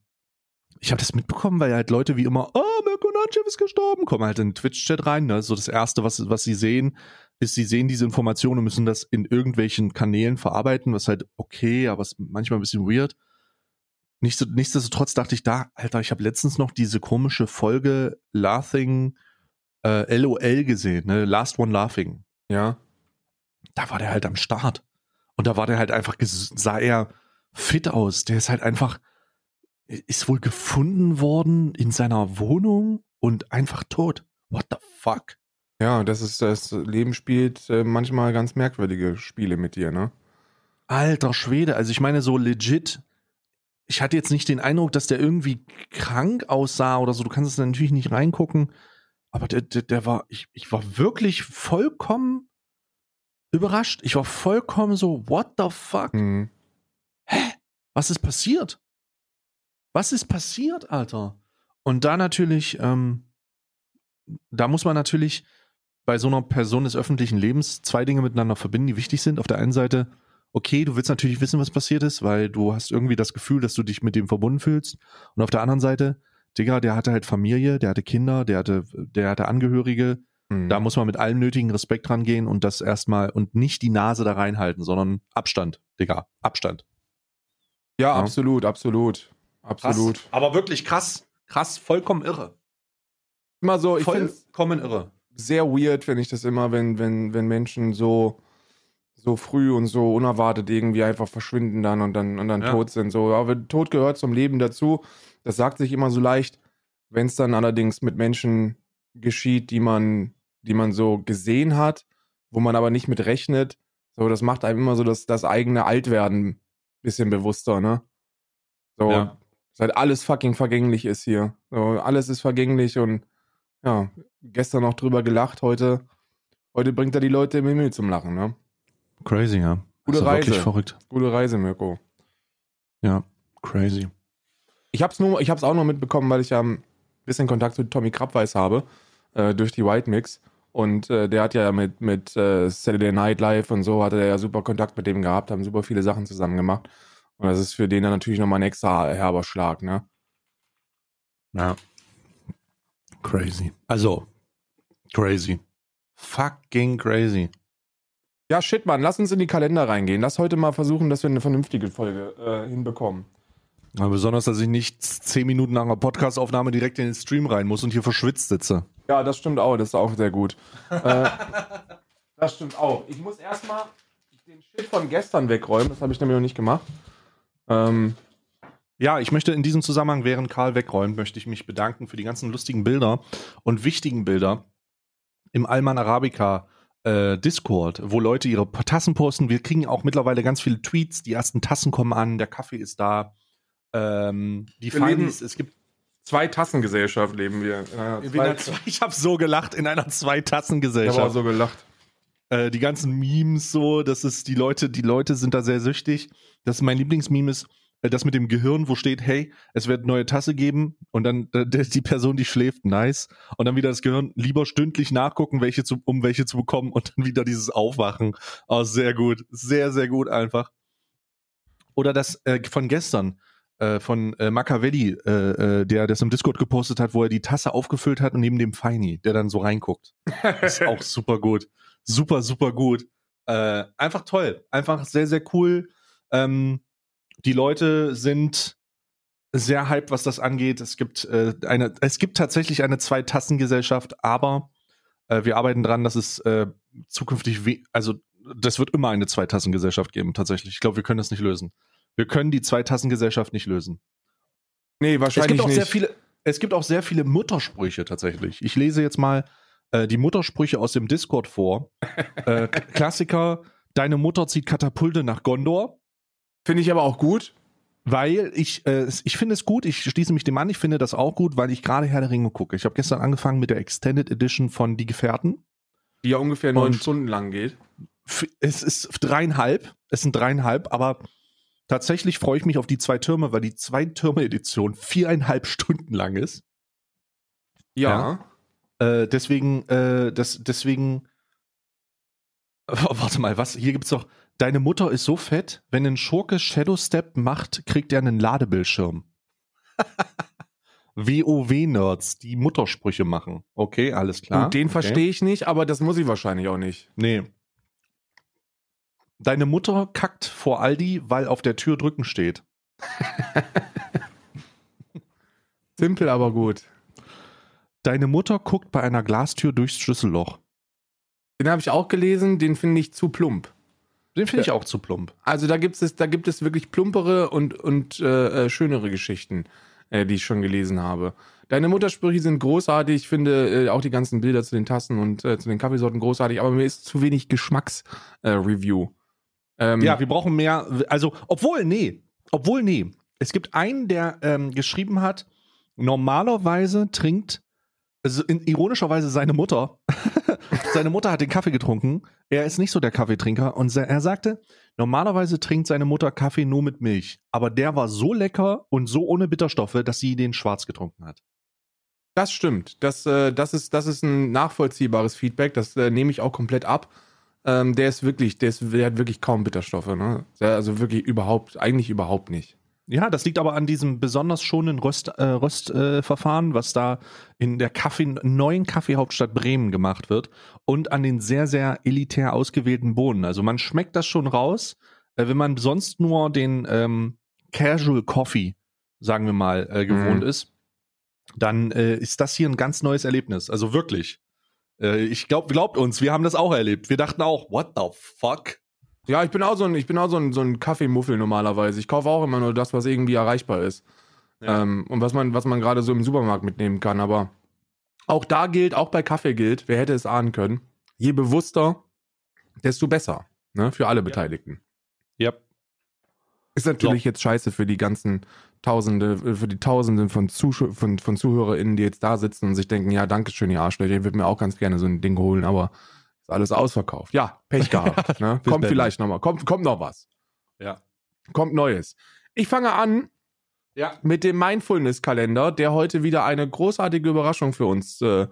ich habe das mitbekommen, weil halt Leute wie immer, oh, Mirko Nonchev ist gestorben, kommen halt in den Twitch-Chat rein. Ne? So das Erste, was, was sie sehen, ist, sie sehen diese Informationen und müssen das in irgendwelchen Kanälen verarbeiten, was halt okay, aber ist manchmal ein bisschen weird. nichtsdestotrotz dachte ich da, Alter, ich habe letztens noch diese komische Folge Laughing äh, LOL gesehen, ne? Last One Laughing. Ja. Da war der halt am Start. Und da war der halt einfach, sah er fit aus. Der ist halt einfach, ist wohl gefunden worden in seiner Wohnung und einfach tot. What the fuck? Ja, das ist das Leben spielt äh, manchmal ganz merkwürdige Spiele mit dir, ne? Alter Schwede, also ich meine so legit. Ich hatte jetzt nicht den Eindruck, dass der irgendwie krank aussah oder so. Du kannst es natürlich nicht reingucken, aber der, der, der war, ich, ich war wirklich vollkommen überrascht. Ich war vollkommen so, what the fuck? Mhm. Hä? Was ist passiert? Was ist passiert, Alter? Und da natürlich, ähm, da muss man natürlich bei so einer Person des öffentlichen Lebens zwei Dinge miteinander verbinden, die wichtig sind. Auf der einen Seite, okay, du willst natürlich wissen, was passiert ist, weil du hast irgendwie das Gefühl, dass du dich mit dem verbunden fühlst. Und auf der anderen Seite, Digga, der hatte halt Familie, der hatte Kinder, der hatte, der hatte Angehörige. Mhm. Da muss man mit allem nötigen Respekt dran gehen und das erstmal und nicht die Nase da reinhalten, sondern Abstand, Digga, Abstand. ja, Ja. absolut, absolut. Absolut. Krass. Aber wirklich krass, krass, vollkommen irre. Immer so, ich finde Vollkommen irre. sehr weird, finde ich das immer, wenn, wenn, wenn Menschen so, so früh und so unerwartet irgendwie einfach verschwinden dann und dann, und dann Ja. tot sind. So, aber Tod gehört zum Leben dazu. Das sagt sich immer so leicht. Wenn es dann allerdings mit Menschen geschieht, die man, die man so gesehen hat, wo man aber nicht mit rechnet, so, das macht einem immer so das, das eigene Altwerden ein bisschen bewusster, ne? So, Ja. halt alles fucking vergänglich ist hier. So, alles ist vergänglich und ja, gestern noch drüber gelacht, heute, heute bringt er die Leute im Himmel zum Lachen, ne? Crazy, ja. Gute doch wirklich Reise. verrückt. Gute Reise, Mirko. Ja, crazy. Ich hab's nur, ich hab's auch noch mitbekommen, weil ich ja ein bisschen Kontakt zu Tommy Krabweis habe, äh, durch die White Mix. Und äh, der hat ja mit, mit äh, Saturday Night Live und so, hatte er ja super Kontakt mit dem gehabt, haben super viele Sachen zusammen gemacht. Und das ist für den dann natürlich nochmal ein extra herber Schlag, ne? Ja. Crazy. Also, crazy. Fucking crazy. Ja, shit, Mann, lass uns in die Kalender reingehen. Lass heute mal versuchen, dass wir eine vernünftige Folge äh, hinbekommen. Besonders, dass ich nicht zehn Minuten nach einer Podcastaufnahme direkt in den Stream rein muss und hier verschwitzt sitze. Ja, das stimmt auch, das ist auch sehr gut. äh, das stimmt auch. Ich muss erstmal den Shit von gestern wegräumen, das habe ich nämlich noch nicht gemacht. Ähm, Ja, ich möchte in diesem Zusammenhang, während Karl wegräumt, möchte ich mich bedanken für die ganzen lustigen Bilder und wichtigen Bilder im Alman Arabica äh, Discord, wo Leute ihre Tassen posten. Wir kriegen auch mittlerweile ganz viele Tweets. Die ersten Tassen kommen an, der Kaffee ist da. Ähm, die Feindis, es gibt zwei Tassengesellschaft leben wir. In einer in einer zwei, ich habe so gelacht in einer ich habe Zwei-Tassen-Gesellschaft. auch so gelacht. äh, die ganzen Memes so, das ist die Leute, die Leute sind da sehr süchtig. Das ist mein Lieblingsmeme ist äh, das mit dem Gehirn, wo steht, hey, es wird neue Tasse geben und dann die Person, die schläft, nice und dann wieder das Gehirn lieber stündlich nachgucken, welche zu, um welche zu bekommen und dann wieder dieses Aufwachen. Oh, sehr gut, sehr sehr gut einfach. Oder das äh, von gestern äh, von äh, Machiavelli, äh, äh, der das im Discord gepostet hat, wo er die Tasse aufgefüllt hat und neben dem Feini, der dann so reinguckt. ist auch super gut. Super, super gut. Äh, einfach toll. Einfach sehr, sehr cool. Ähm, die Leute sind sehr hyped, was das angeht. Es gibt eine, es gibt tatsächlich eine Zwei-Tassen-Gesellschaft, aber wir arbeiten dran, dass es zukünftig, also das wird immer eine Zwei-Tassen-Gesellschaft geben, tatsächlich. Ich glaube, wir können das nicht lösen. Wir können die Zwei-Tassen-Gesellschaft nicht lösen. Nee, Es wahrscheinlich gibt auch nicht. sehr viele, es gibt auch sehr viele Muttersprüche tatsächlich. Ich lese jetzt mal äh, die Muttersprüche aus dem Discord vor. äh, Klassiker: Deine Mutter zieht Katapulte nach Gondor. Finde ich aber auch gut. Weil ich, äh, es- ich finde es gut, ich schließe mich dem an, ich finde das auch gut, weil ich gerade Herr der Ringe gucke. Ich habe gestern angefangen mit der Extended Edition von Die Gefährten. Die ja ungefähr neun Und- Stunden lang geht. Es ist dreieinhalb, es sind dreieinhalb, aber tatsächlich freue ich mich auf die zwei Türme, weil die zwei Türme-Edition viereinhalb Stunden lang ist. Ja. Äh, deswegen, äh, das, deswegen. Warte mal, was? Hier gibt's doch. Deine Mutter ist so fett, wenn ein Schurke Shadow Step macht, kriegt er einen Ladebildschirm. WoW-Nerds, die Muttersprüche machen. Okay, alles klar. Gut, den okay. verstehe ich nicht, aber das muss ich wahrscheinlich auch nicht. Nee. Deine Mutter kackt vor Aldi, weil auf der Tür drücken steht. Simpel, aber gut. Deine Mutter guckt bei einer Glastür durchs Schlüsselloch. Den habe ich auch gelesen, den finde ich zu plump. Den finde ich auch zu plump. Also da gibt es, da gibt es wirklich plumpere und, und äh, äh, schönere Geschichten, äh, die ich schon gelesen habe. Deine Muttersprüche sind großartig. Ich finde äh, auch die ganzen Bilder zu den Tassen und äh, zu den Kaffeesorten großartig, aber mir ist zu wenig Geschmacks-Review. Ähm, Ja, wir brauchen mehr. Also, obwohl, nee. Obwohl, nee. Es gibt einen, der ähm, geschrieben hat, normalerweise trinkt also in, ironischerweise seine Mutter, seine Mutter hat den Kaffee getrunken. Er ist nicht so der Kaffeetrinker und er sagte, normalerweise trinkt seine Mutter Kaffee nur mit Milch, aber der war so lecker und so ohne Bitterstoffe, dass sie den schwarz getrunken hat. Das stimmt. Das, äh, das, ist, das ist ein nachvollziehbares Feedback. Das äh, nehme ich auch komplett ab. Ähm, der ist wirklich, der, ist, der hat wirklich kaum Bitterstoffe. Ne? Also wirklich überhaupt, eigentlich überhaupt nicht. Ja, das liegt aber an diesem besonders schonenden Röst, äh, Röstverfahren, äh, was da in der Kaffee, neuen Kaffeehauptstadt Bremen gemacht wird und an den sehr, sehr elitär ausgewählten Bohnen. Also man schmeckt das schon raus, äh, wenn man sonst nur den ähm, Casual Coffee, sagen wir mal, äh, gewohnt mhm. ist, dann äh, ist das hier ein ganz neues Erlebnis. Also wirklich. Äh, ich glaube, glaubt uns, wir haben das auch erlebt. Wir dachten auch, what the fuck? Ja, ich bin auch so ein, ich bin auch so ein, so ein Kaffeemuffel normalerweise. Ich kaufe auch immer nur das, was irgendwie erreichbar ist. Ja. Ähm, und was man, was man gerade so im Supermarkt mitnehmen kann. Aber auch da gilt, auch bei Kaffee gilt, wer hätte es ahnen können, je bewusster, desto besser. Ne? Für alle Beteiligten. Ja. Yep. Ist natürlich so. jetzt scheiße für die ganzen Tausende, für die Tausenden von, Zusch von, von ZuhörerInnen, die jetzt da sitzen und sich denken, ja, danke schön, ihr Arschlöcher, ich würde mir auch ganz gerne so ein Ding holen, aber ist alles ausverkauft. Ja, Pech gehabt. ne? Kommt vielleicht nochmal. Kommt, kommt noch was. Ja. Kommt Neues. Ich fange an ja. mit dem Mindfulness-Kalender, der heute wieder eine großartige Überraschung für uns äh,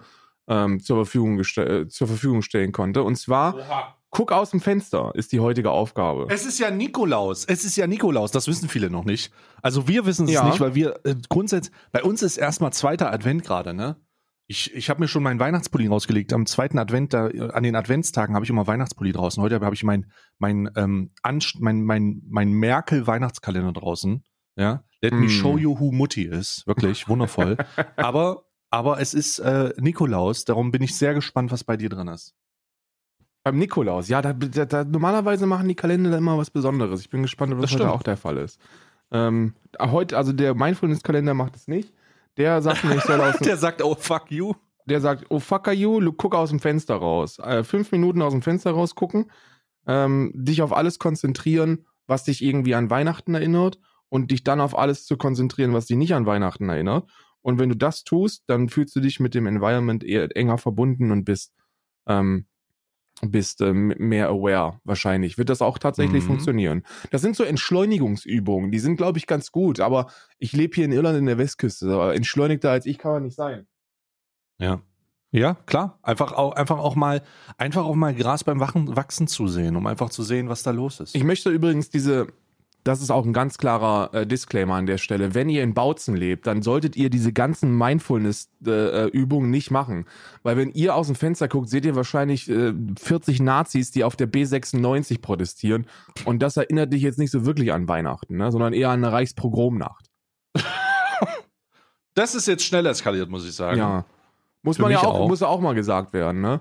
ähm, zur, Verfügung äh, zur Verfügung stellen konnte. Und zwar Oha. Guck aus dem Fenster ist die heutige Aufgabe. Es ist ja Nikolaus. Es ist ja Nikolaus. Das wissen viele noch nicht. Also wir wissen es ja. nicht, weil wir äh, grundsätzlich, bei uns ist erstmal zweiter Advent gerade, ne? Ich, ich habe mir schon meinen Weihnachtspulli rausgelegt. Am zweiten Advent, da, an den Adventstagen habe ich immer Weihnachtspulli draußen. Heute habe ich mein, mein, ähm, mein, mein, mein Merkel-Weihnachtskalender draußen. Ja, let mm. me show you who Mutti ist. Wirklich wundervoll. aber, aber es ist äh, Nikolaus. Darum bin ich sehr gespannt, was bei dir drin ist. Beim Nikolaus, ja, da, da, da, normalerweise machen die Kalender immer was Besonderes. Ich bin gespannt, ob das, das heute auch der Fall ist. Ähm, heute, also der Mindfulness-Kalender macht es nicht. Der sagt mir, ich soll aus Der sagt, oh fuck you. Der sagt, oh fuck you, guck aus dem Fenster raus. Äh, fünf Minuten aus dem Fenster rausgucken, ähm, dich auf alles konzentrieren, was dich irgendwie an Weihnachten erinnert und dich dann auf alles zu konzentrieren, was dich nicht an Weihnachten erinnert. Und wenn du das tust, dann fühlst du dich mit dem Environment eher enger verbunden und bist, ähm, bist ähm, mehr aware wahrscheinlich. Wird das auch tatsächlich mhm. funktionieren. Das sind so Entschleunigungsübungen, die sind, glaube ich, ganz gut, aber ich lebe hier in Irland in der Westküste, aber entschleunigter als ich kann man nicht sein. Ja. Ja, klar. Einfach auch, einfach auch mal, einfach auch mal Gras beim Wachen, Wachsen zu sehen, um einfach zu sehen, was da los ist. Ich möchte übrigens diese, das ist auch ein ganz klarer äh, Disclaimer an der Stelle. Wenn ihr in Bautzen lebt, dann solltet ihr diese ganzen Mindfulness-Übungen äh, nicht machen. Weil wenn ihr aus dem Fenster guckt, seht ihr wahrscheinlich äh, 40 Nazis, die auf der B96 protestieren. Und das erinnert dich jetzt nicht so wirklich an Weihnachten, ne? sondern eher an eine Reichspogromnacht. das ist jetzt schnell eskaliert, muss ich sagen. Ja. Muss Für man ja auch, auch, muss auch mal gesagt werden, ne?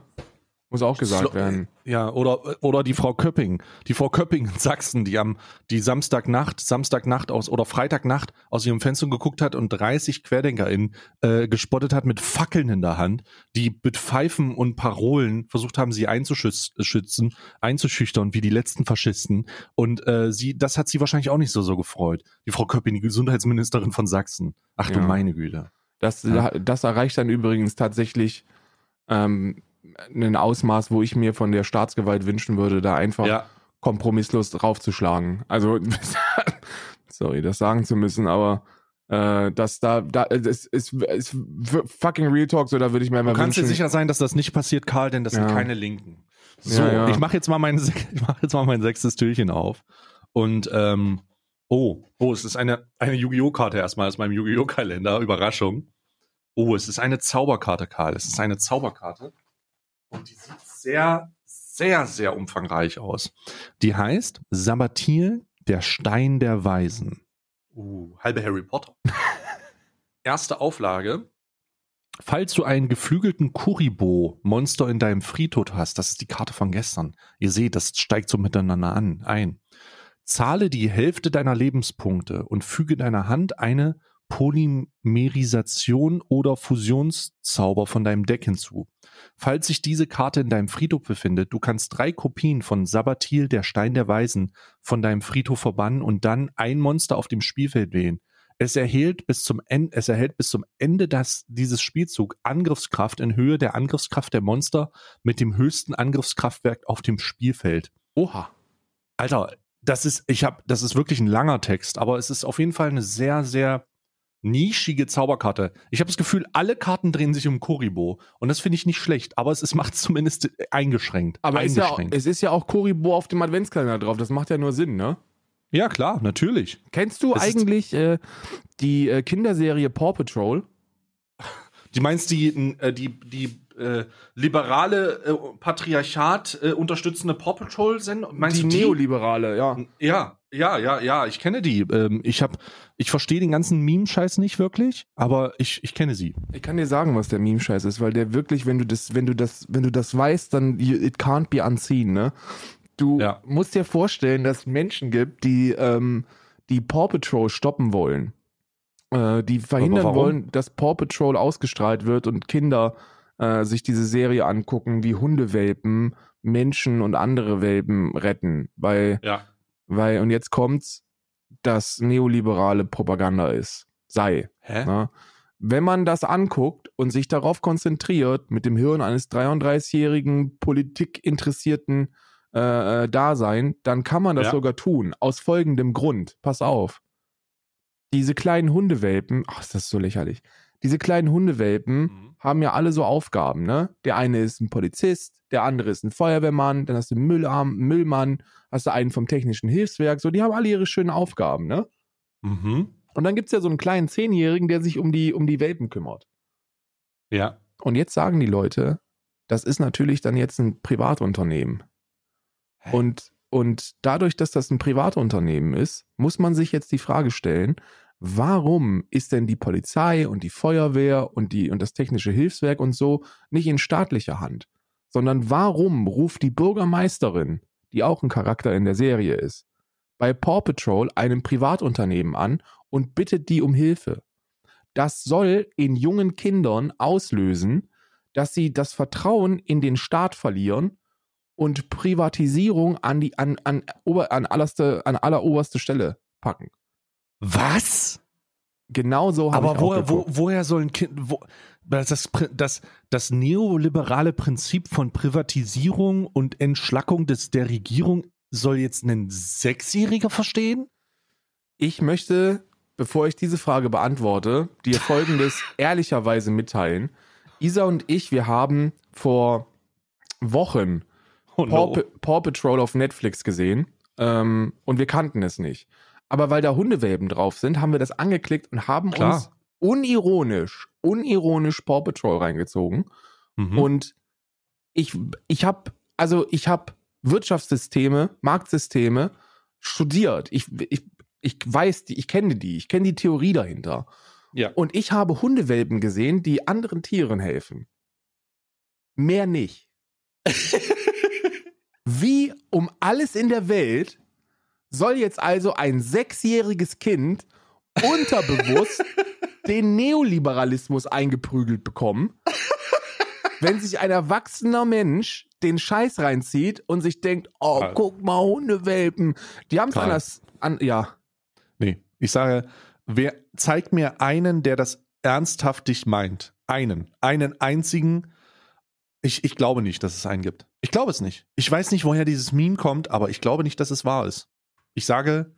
Muss auch gesagt Slo werden. Ja, oder, oder die Frau Köpping. Die Frau Köpping in Sachsen, die am, die Samstagnacht, Samstagnacht aus, oder Freitagnacht aus ihrem Fenster geguckt hat und 30 QuerdenkerInnen äh, gespottet hat mit Fackeln in der Hand, die mit Pfeifen und Parolen versucht haben, sie einzuschützen, einzuschüchtern, wie die letzten Faschisten. Und äh, sie, das hat sie wahrscheinlich auch nicht so, so gefreut. Die Frau Köpping, die Gesundheitsministerin von Sachsen. Ach du meine Güte. Das, ja. das erreicht dann übrigens tatsächlich ähm, ein Ausmaß, wo ich mir von der Staatsgewalt wünschen würde, da einfach ja. kompromisslos draufzuschlagen. Also, sorry, das sagen zu müssen, aber äh, dass da, da es ist, ist fucking Real Talk, so da würde ich mir immer Du kannst wünschen. dir sicher sein, dass das nicht passiert, Karl, denn das ja. sind keine Linken. So, ja, ich mache jetzt mal mein, ich mache jetzt mal mein sechstes Türchen auf und ähm, oh, oh, es ist eine eine Yu-Gi-Oh Karte erstmal aus meinem Yu-Gi-Oh Kalender, Überraschung. Oh, es ist eine Zauberkarte, Karl. Es ist eine Zauberkarte. Und die sieht sehr, sehr, sehr umfangreich aus. Die heißt Sabbatil, der Stein der Weisen. Uh, halbe Harry Potter. Erste Auflage. Falls du einen geflügelten Kuribo-Monster in deinem Friedhof hast, das ist die Karte von gestern. Ihr seht, das steigt so miteinander an, ein. Zahle die Hälfte deiner Lebenspunkte und füge deiner Hand eine Polymerisation oder Fusionszauber von deinem Deck hinzu. Falls sich diese Karte in deinem Friedhof befindet, du kannst drei Kopien von Sabatil, der Stein der Weisen, von deinem Friedhof verbannen und dann ein Monster auf dem Spielfeld wählen. es erhält bis zum Ende, es erhält bis zum Ende das, dieses Spielzug Angriffskraft in Höhe der Angriffskraft der Monster mit dem höchsten Angriffskraftwerk auf dem Spielfeld. Oha. Alter, das ist, ich habe, das ist wirklich ein langer Text, aber es ist auf jeden Fall eine sehr, sehr nischige Zauberkarte. Ich habe das Gefühl, alle Karten drehen sich um Koribo und das finde ich nicht schlecht, aber es, es macht zumindest eingeschränkt. Aber ist ja, auch- eingeschränkt. es ist ja auch Koribo auf dem Adventskalender drauf. Das macht ja nur Sinn, ne? ja, klar, natürlich. Kennst du Es ist- eigentlich äh, die äh, Kinderserie Paw Patrol? Du meinst die, äh, die, die äh, liberale, äh, Patriarchat äh, unterstützende Paw Patrol Sendung? Meinst die du die? Neoliberale, ja. Ja, ja, ja, ja, ich kenne die. Ähm, ich hab, ich verstehe den ganzen Meme-Scheiß nicht wirklich, aber ich, ich kenne sie. Ich kann dir sagen, was der Meme-Scheiß ist, weil der wirklich, wenn du das, wenn du das, wenn du das weißt, dann you, it can't be unseen, ne? Du Ja. musst dir vorstellen, dass es Menschen gibt, die ähm, die Paw Patrol stoppen wollen. Äh, die verhindern wollen, dass Paw Patrol ausgestrahlt wird und Kinder äh, sich diese Serie angucken, wie Hundewelpen Menschen und andere Welpen retten. Weil, Ja. weil, und jetzt kommt's, dass neoliberale Propaganda ist. Sei. Hä? Ne? Wenn man das anguckt und sich darauf konzentriert, mit dem Hirn eines 33-jährigen politikinteressierten äh, äh, Dasein, dann kann man das Ja. sogar tun. Aus folgendem Grund. Pass auf. Diese kleinen Hundewelpen, ach, ist das so lächerlich. Diese kleinen Hundewelpen Mhm. haben ja alle so Aufgaben, ne? Der eine ist ein Polizist, der andere ist ein Feuerwehrmann, dann hast du einen Müllarm, Müllmann, hast du einen vom technischen Hilfswerk, so, die haben alle ihre schönen Aufgaben, ne? Mhm. Und dann gibt's ja so einen kleinen Zehnjährigen, der sich um die, um die Welpen kümmert. Ja. Und jetzt sagen die Leute, das ist natürlich dann jetzt ein Privatunternehmen. Hä? Und, und dadurch, dass das ein Privatunternehmen ist, muss man sich jetzt die Frage stellen, warum ist denn die Polizei und die Feuerwehr und, die, und das technische Hilfswerk und so nicht in staatlicher Hand? Sondern warum ruft die Bürgermeisterin, die auch ein Charakter in der Serie ist, bei Paw Patrol einem Privatunternehmen an und bittet die um Hilfe? Das soll in jungen Kindern auslösen, dass sie das Vertrauen in den Staat verlieren und Privatisierung an die an an, an allerste an alleroberste Stelle packen. Was? Genau so habe ich Aber auch woher, wo, woher soll ein Kind, wo, das, das, das, neoliberale Prinzip von Privatisierung und Entschlackung des, der Regierung soll jetzt ein Sechsjähriger verstehen? Ich möchte, bevor ich diese Frage beantworte, dir folgendes ehrlicherweise mitteilen. Isa und ich, wir haben vor Wochen Oh Paw, Pa- Paw Patrol auf Netflix gesehen ähm, und wir kannten es nicht. Aber weil da Hundewelpen drauf sind, haben wir das angeklickt und haben Klar. uns unironisch, unironisch Paw Patrol reingezogen. Mhm. Und ich, ich habe, also ich habe Wirtschaftssysteme, Marktsysteme studiert. Ich, ich, ich weiß die, ich kenne die, ich kenne die Theorie dahinter. ja. Und ich habe Hundewelpen gesehen, die anderen Tieren helfen. Mehr nicht. Wie um alles in der Welt soll jetzt also ein sechsjähriges Kind unterbewusst den Neoliberalismus eingeprügelt bekommen, wenn sich ein erwachsener Mensch den Scheiß reinzieht und sich denkt, oh, Karl. guck mal, Hundewelpen. Die haben es anders, an, ja. Nee, ich sage, wer zeigt mir einen, der das ernsthaftig meint? Einen. Einen einzigen. Ich, ich glaube nicht, dass es einen gibt. Ich glaube es nicht. Ich weiß nicht, woher dieses Meme kommt, aber ich glaube nicht, dass es wahr ist. Ich sage,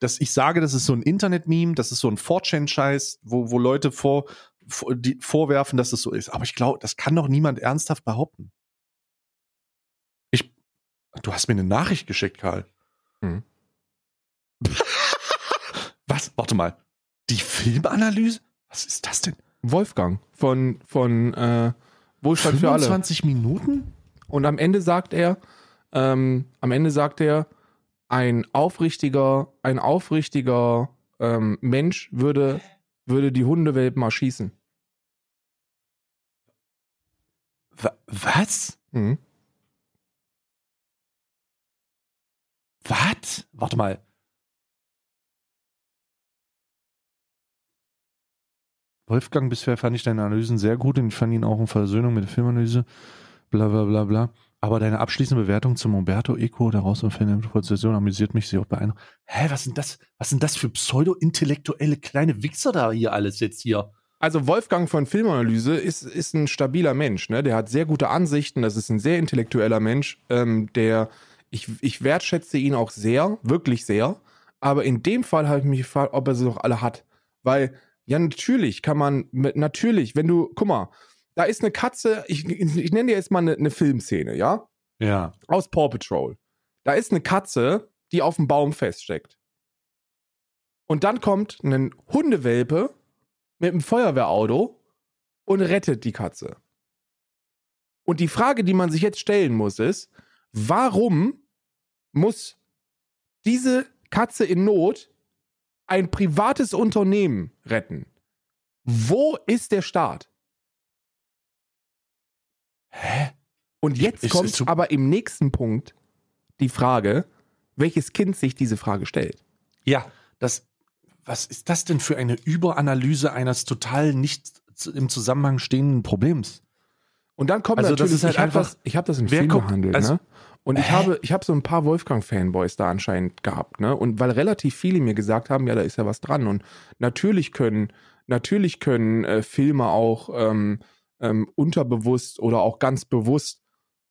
dass ich sage, das ist so ein Internet-Meme, das ist so ein 4chan-Scheiß, wo, wo Leute vor, vor, die vorwerfen, dass es so ist. Aber ich glaube, das kann doch niemand ernsthaft behaupten. Ich, du hast mir eine Nachricht geschickt, Karl. Mhm. Was? Warte mal. Die Filmanalyse? Was ist das denn? Wolfgang von, von äh, Wohlstand für alle. 25 Minuten? Und am Ende sagt er, ähm, am Ende sagt er, ein aufrichtiger, ein aufrichtiger ähm, Mensch würde, würde die Hundewelpen erschießen. Wa- Was? Mhm. Was? Warte mal. Wolfgang, bisher fand ich deine Analysen sehr gut und ich fand ihn auch in Versöhnung mit der Filmanalyse. Bla bla bla bla. Aber deine abschließende Bewertung zum Umberto Eco daraus und der Prozession amüsiert mich sehr auch beeindruckt. Hä, was sind das? Was sind das für pseudo-intellektuelle kleine Wichser da hier alles jetzt hier? Also Wolfgang von Filmanalyse ist, ist ein stabiler Mensch, ne? Der hat sehr gute Ansichten, das ist ein sehr intellektueller Mensch, ähm, der ich, ich wertschätze ihn auch sehr, wirklich sehr. Aber in dem Fall habe ich mich gefragt, ob er sie doch alle hat. Weil, ja, natürlich kann man, natürlich, wenn du, guck mal, da ist eine Katze, ich, ich nenne dir jetzt mal eine, eine Filmszene, ja? Ja. Aus Paw Patrol. Da ist eine Katze, die auf dem Baum feststeckt. Und dann kommt ein Hundewelpe mit einem Feuerwehrauto und rettet die Katze. Und die Frage, die man sich jetzt stellen muss, ist, warum muss diese Katze in Not ein privates Unternehmen retten? Wo ist der Staat? Hä? Und jetzt kommt ich- aber im nächsten Punkt die Frage, welches Kind sich diese Frage stellt. Ja, das, was ist das denn für eine Überanalyse eines total nicht im Zusammenhang stehenden Problems? Und dann kommt Also das natürlich, ist halt ich habe einfach- das, ich hab das im Film guckt- behandelt, also- ne? Und ich Hä? habe, ich habe so ein paar Wolfgang-Fanboys da anscheinend gehabt, ne? Und weil relativ viele mir gesagt haben, ja, da ist ja was dran. Und natürlich können, natürlich können äh, Filme auch ähm, ähm, unterbewusst oder auch ganz bewusst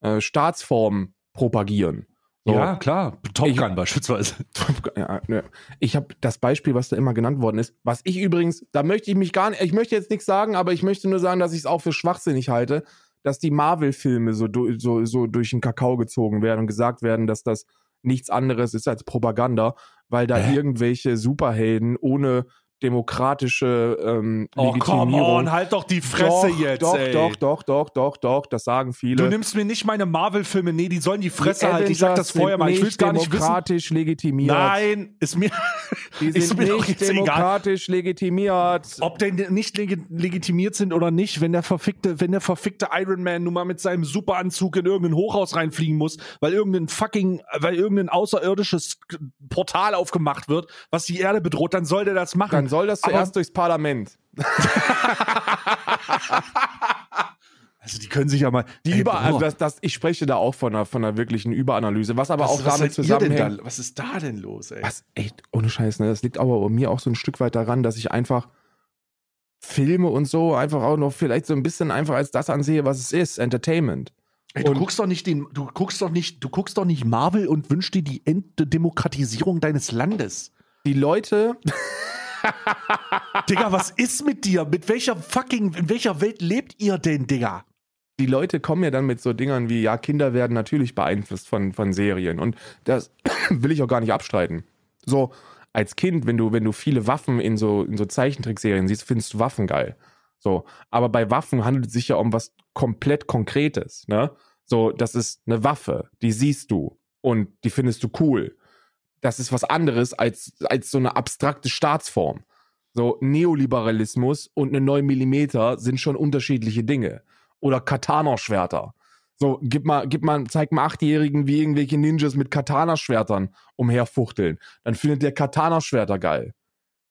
äh, Staatsformen propagieren. So. Ja, klar. Top Ich- Gun beispielsweise. Ja, ne. Ich habe das Beispiel, was da immer genannt worden ist, was ich übrigens, da möchte ich mich gar nicht, ich möchte jetzt nichts sagen, aber ich möchte nur sagen, dass ich es auch für schwachsinnig halte, dass die Marvel-Filme so, so, so durch den Kakao gezogen werden und gesagt werden, dass das nichts anderes ist als Propaganda, weil da Hä? irgendwelche Superhelden ohne demokratische ähm, Oh, come Legitimierung. on, halt doch die Fresse doch, jetzt, Doch, ey. doch, doch, doch, doch, doch, das sagen viele. Du nimmst mir nicht meine Marvel-Filme, nee, die sollen die Fresse Die halten. Ich sag das vorher mal, ich will's gar nicht wissen. demokratisch legitimiert. Nein, ist mir, Die ist sind mir doch nicht jetzt egal. demokratisch legitimiert. Ob denn nicht legi- legitimiert sind oder nicht, wenn der verfickte, wenn der verfickte Iron Man nun mal mit seinem Superanzug in irgendein Hochhaus reinfliegen muss, weil irgendein fucking, weil irgendein außerirdisches Portal aufgemacht wird, was die Erde bedroht, dann soll der das machen. Dann soll das Aber- zuerst durchs Parlament. also die können sich ja mal, Die über, also das, das, ich spreche da auch von einer, von einer wirklichen Überanalyse, was aber was, auch was damit zusammenhängt. da, was ist da denn los, ey? Was, echt, ohne Scheiß, ne? Das liegt aber mir auch so ein Stück weit daran, dass ich einfach Filme und so einfach auch noch vielleicht so ein bisschen einfach als das ansehe, was es ist, Entertainment. Ey, du Und- guckst doch nicht den, du guckst doch nicht, du guckst doch nicht Marvel und wünschst dir die Entdemokratisierung deines Landes. Die Leute, Digga, was ist mit dir? Mit welcher fucking, in welcher Welt lebt ihr denn, Digga? die Leute kommen ja dann mit so Dingern wie, ja, Kinder werden natürlich beeinflusst von, von Serien. Und das will ich auch gar nicht abstreiten. So, als Kind, wenn du, wenn du viele Waffen in so, in so Zeichentrickserien siehst, findest du Waffen geil. So, aber bei Waffen handelt es sich ja um was komplett Konkretes, ne? So, das ist eine Waffe, die siehst du und die findest du cool. Das ist was anderes als, als so eine abstrakte Staatsform. So, Neoliberalismus und eine 9 Millimeter sind schon unterschiedliche Dinge. Oder Katana-Schwerter. So, gib mal, gib mal, zeig mal Achtjährigen, wie irgendwelche Ninjas mit Katana-Schwertern umherfuchteln. Dann findet der Katana-Schwerter geil.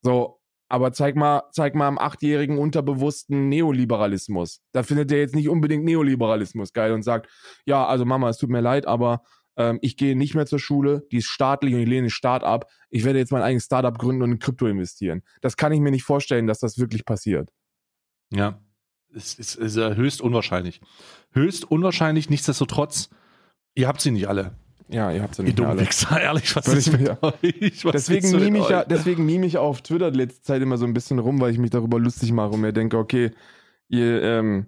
So, aber zeig mal, zeig mal am achtjährigen unterbewussten Neoliberalismus. Da findet der jetzt nicht unbedingt Neoliberalismus geil und sagt, ja, also Mama, es tut mir leid, aber ähm, ich gehe nicht mehr zur Schule, die ist staatlich und ich lehne den Staat ab. Ich werde jetzt mein eigenes Startup gründen und in Krypto investieren. Das kann ich mir nicht vorstellen, dass das wirklich passiert. Ja. Es ist, ist äh, höchst unwahrscheinlich. Höchst unwahrscheinlich, nichtsdestotrotz, ihr habt sie nicht alle. Ja, ihr habt Ihr nicht dummen alle. Wichser, ehrlich, was ist mit ja. euch? Was Deswegen ist mime ich, ja, euch? deswegen mime ich auf Twitter die letzte Zeit immer so ein bisschen rum, weil ich mich darüber lustig mache und mir denke, okay, ihr, ähm,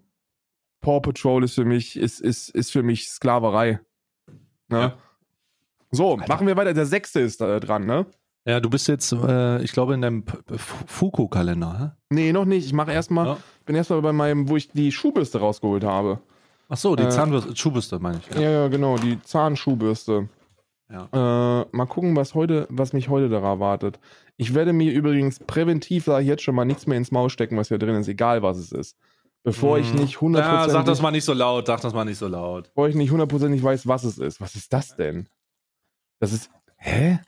Paw Patrol ist für mich, ist, ist, ist für mich Sklaverei. Ne? Ja. So, Alter. machen wir weiter. Der sechste ist äh, dran, ne? Ja, du bist jetzt, äh, ich glaube, in deinem Fuku-Kalender, hä? Nee, noch nicht. Ich mache erstmal, Ja. bin erstmal bei meinem, wo ich die Schuhbürste rausgeholt habe. Ach so, die Äh, Zahnbürste, Schuhbürste meine ich. Ja, ja, genau, die Zahnschuhbürste. Ja. Äh, mal gucken, was heute, was mich heute da erwartet. Ich werde mir übrigens präventiv da jetzt schon mal nichts mehr ins Maul stecken, was hier drin ist, egal was es ist. Bevor ich nicht 100%, Mhm. Ja, sag das mal nicht so laut, sag das mal nicht so laut. bevor ich nicht hundertprozentig weiß, was es ist. Was ist das denn? Das ist, hä?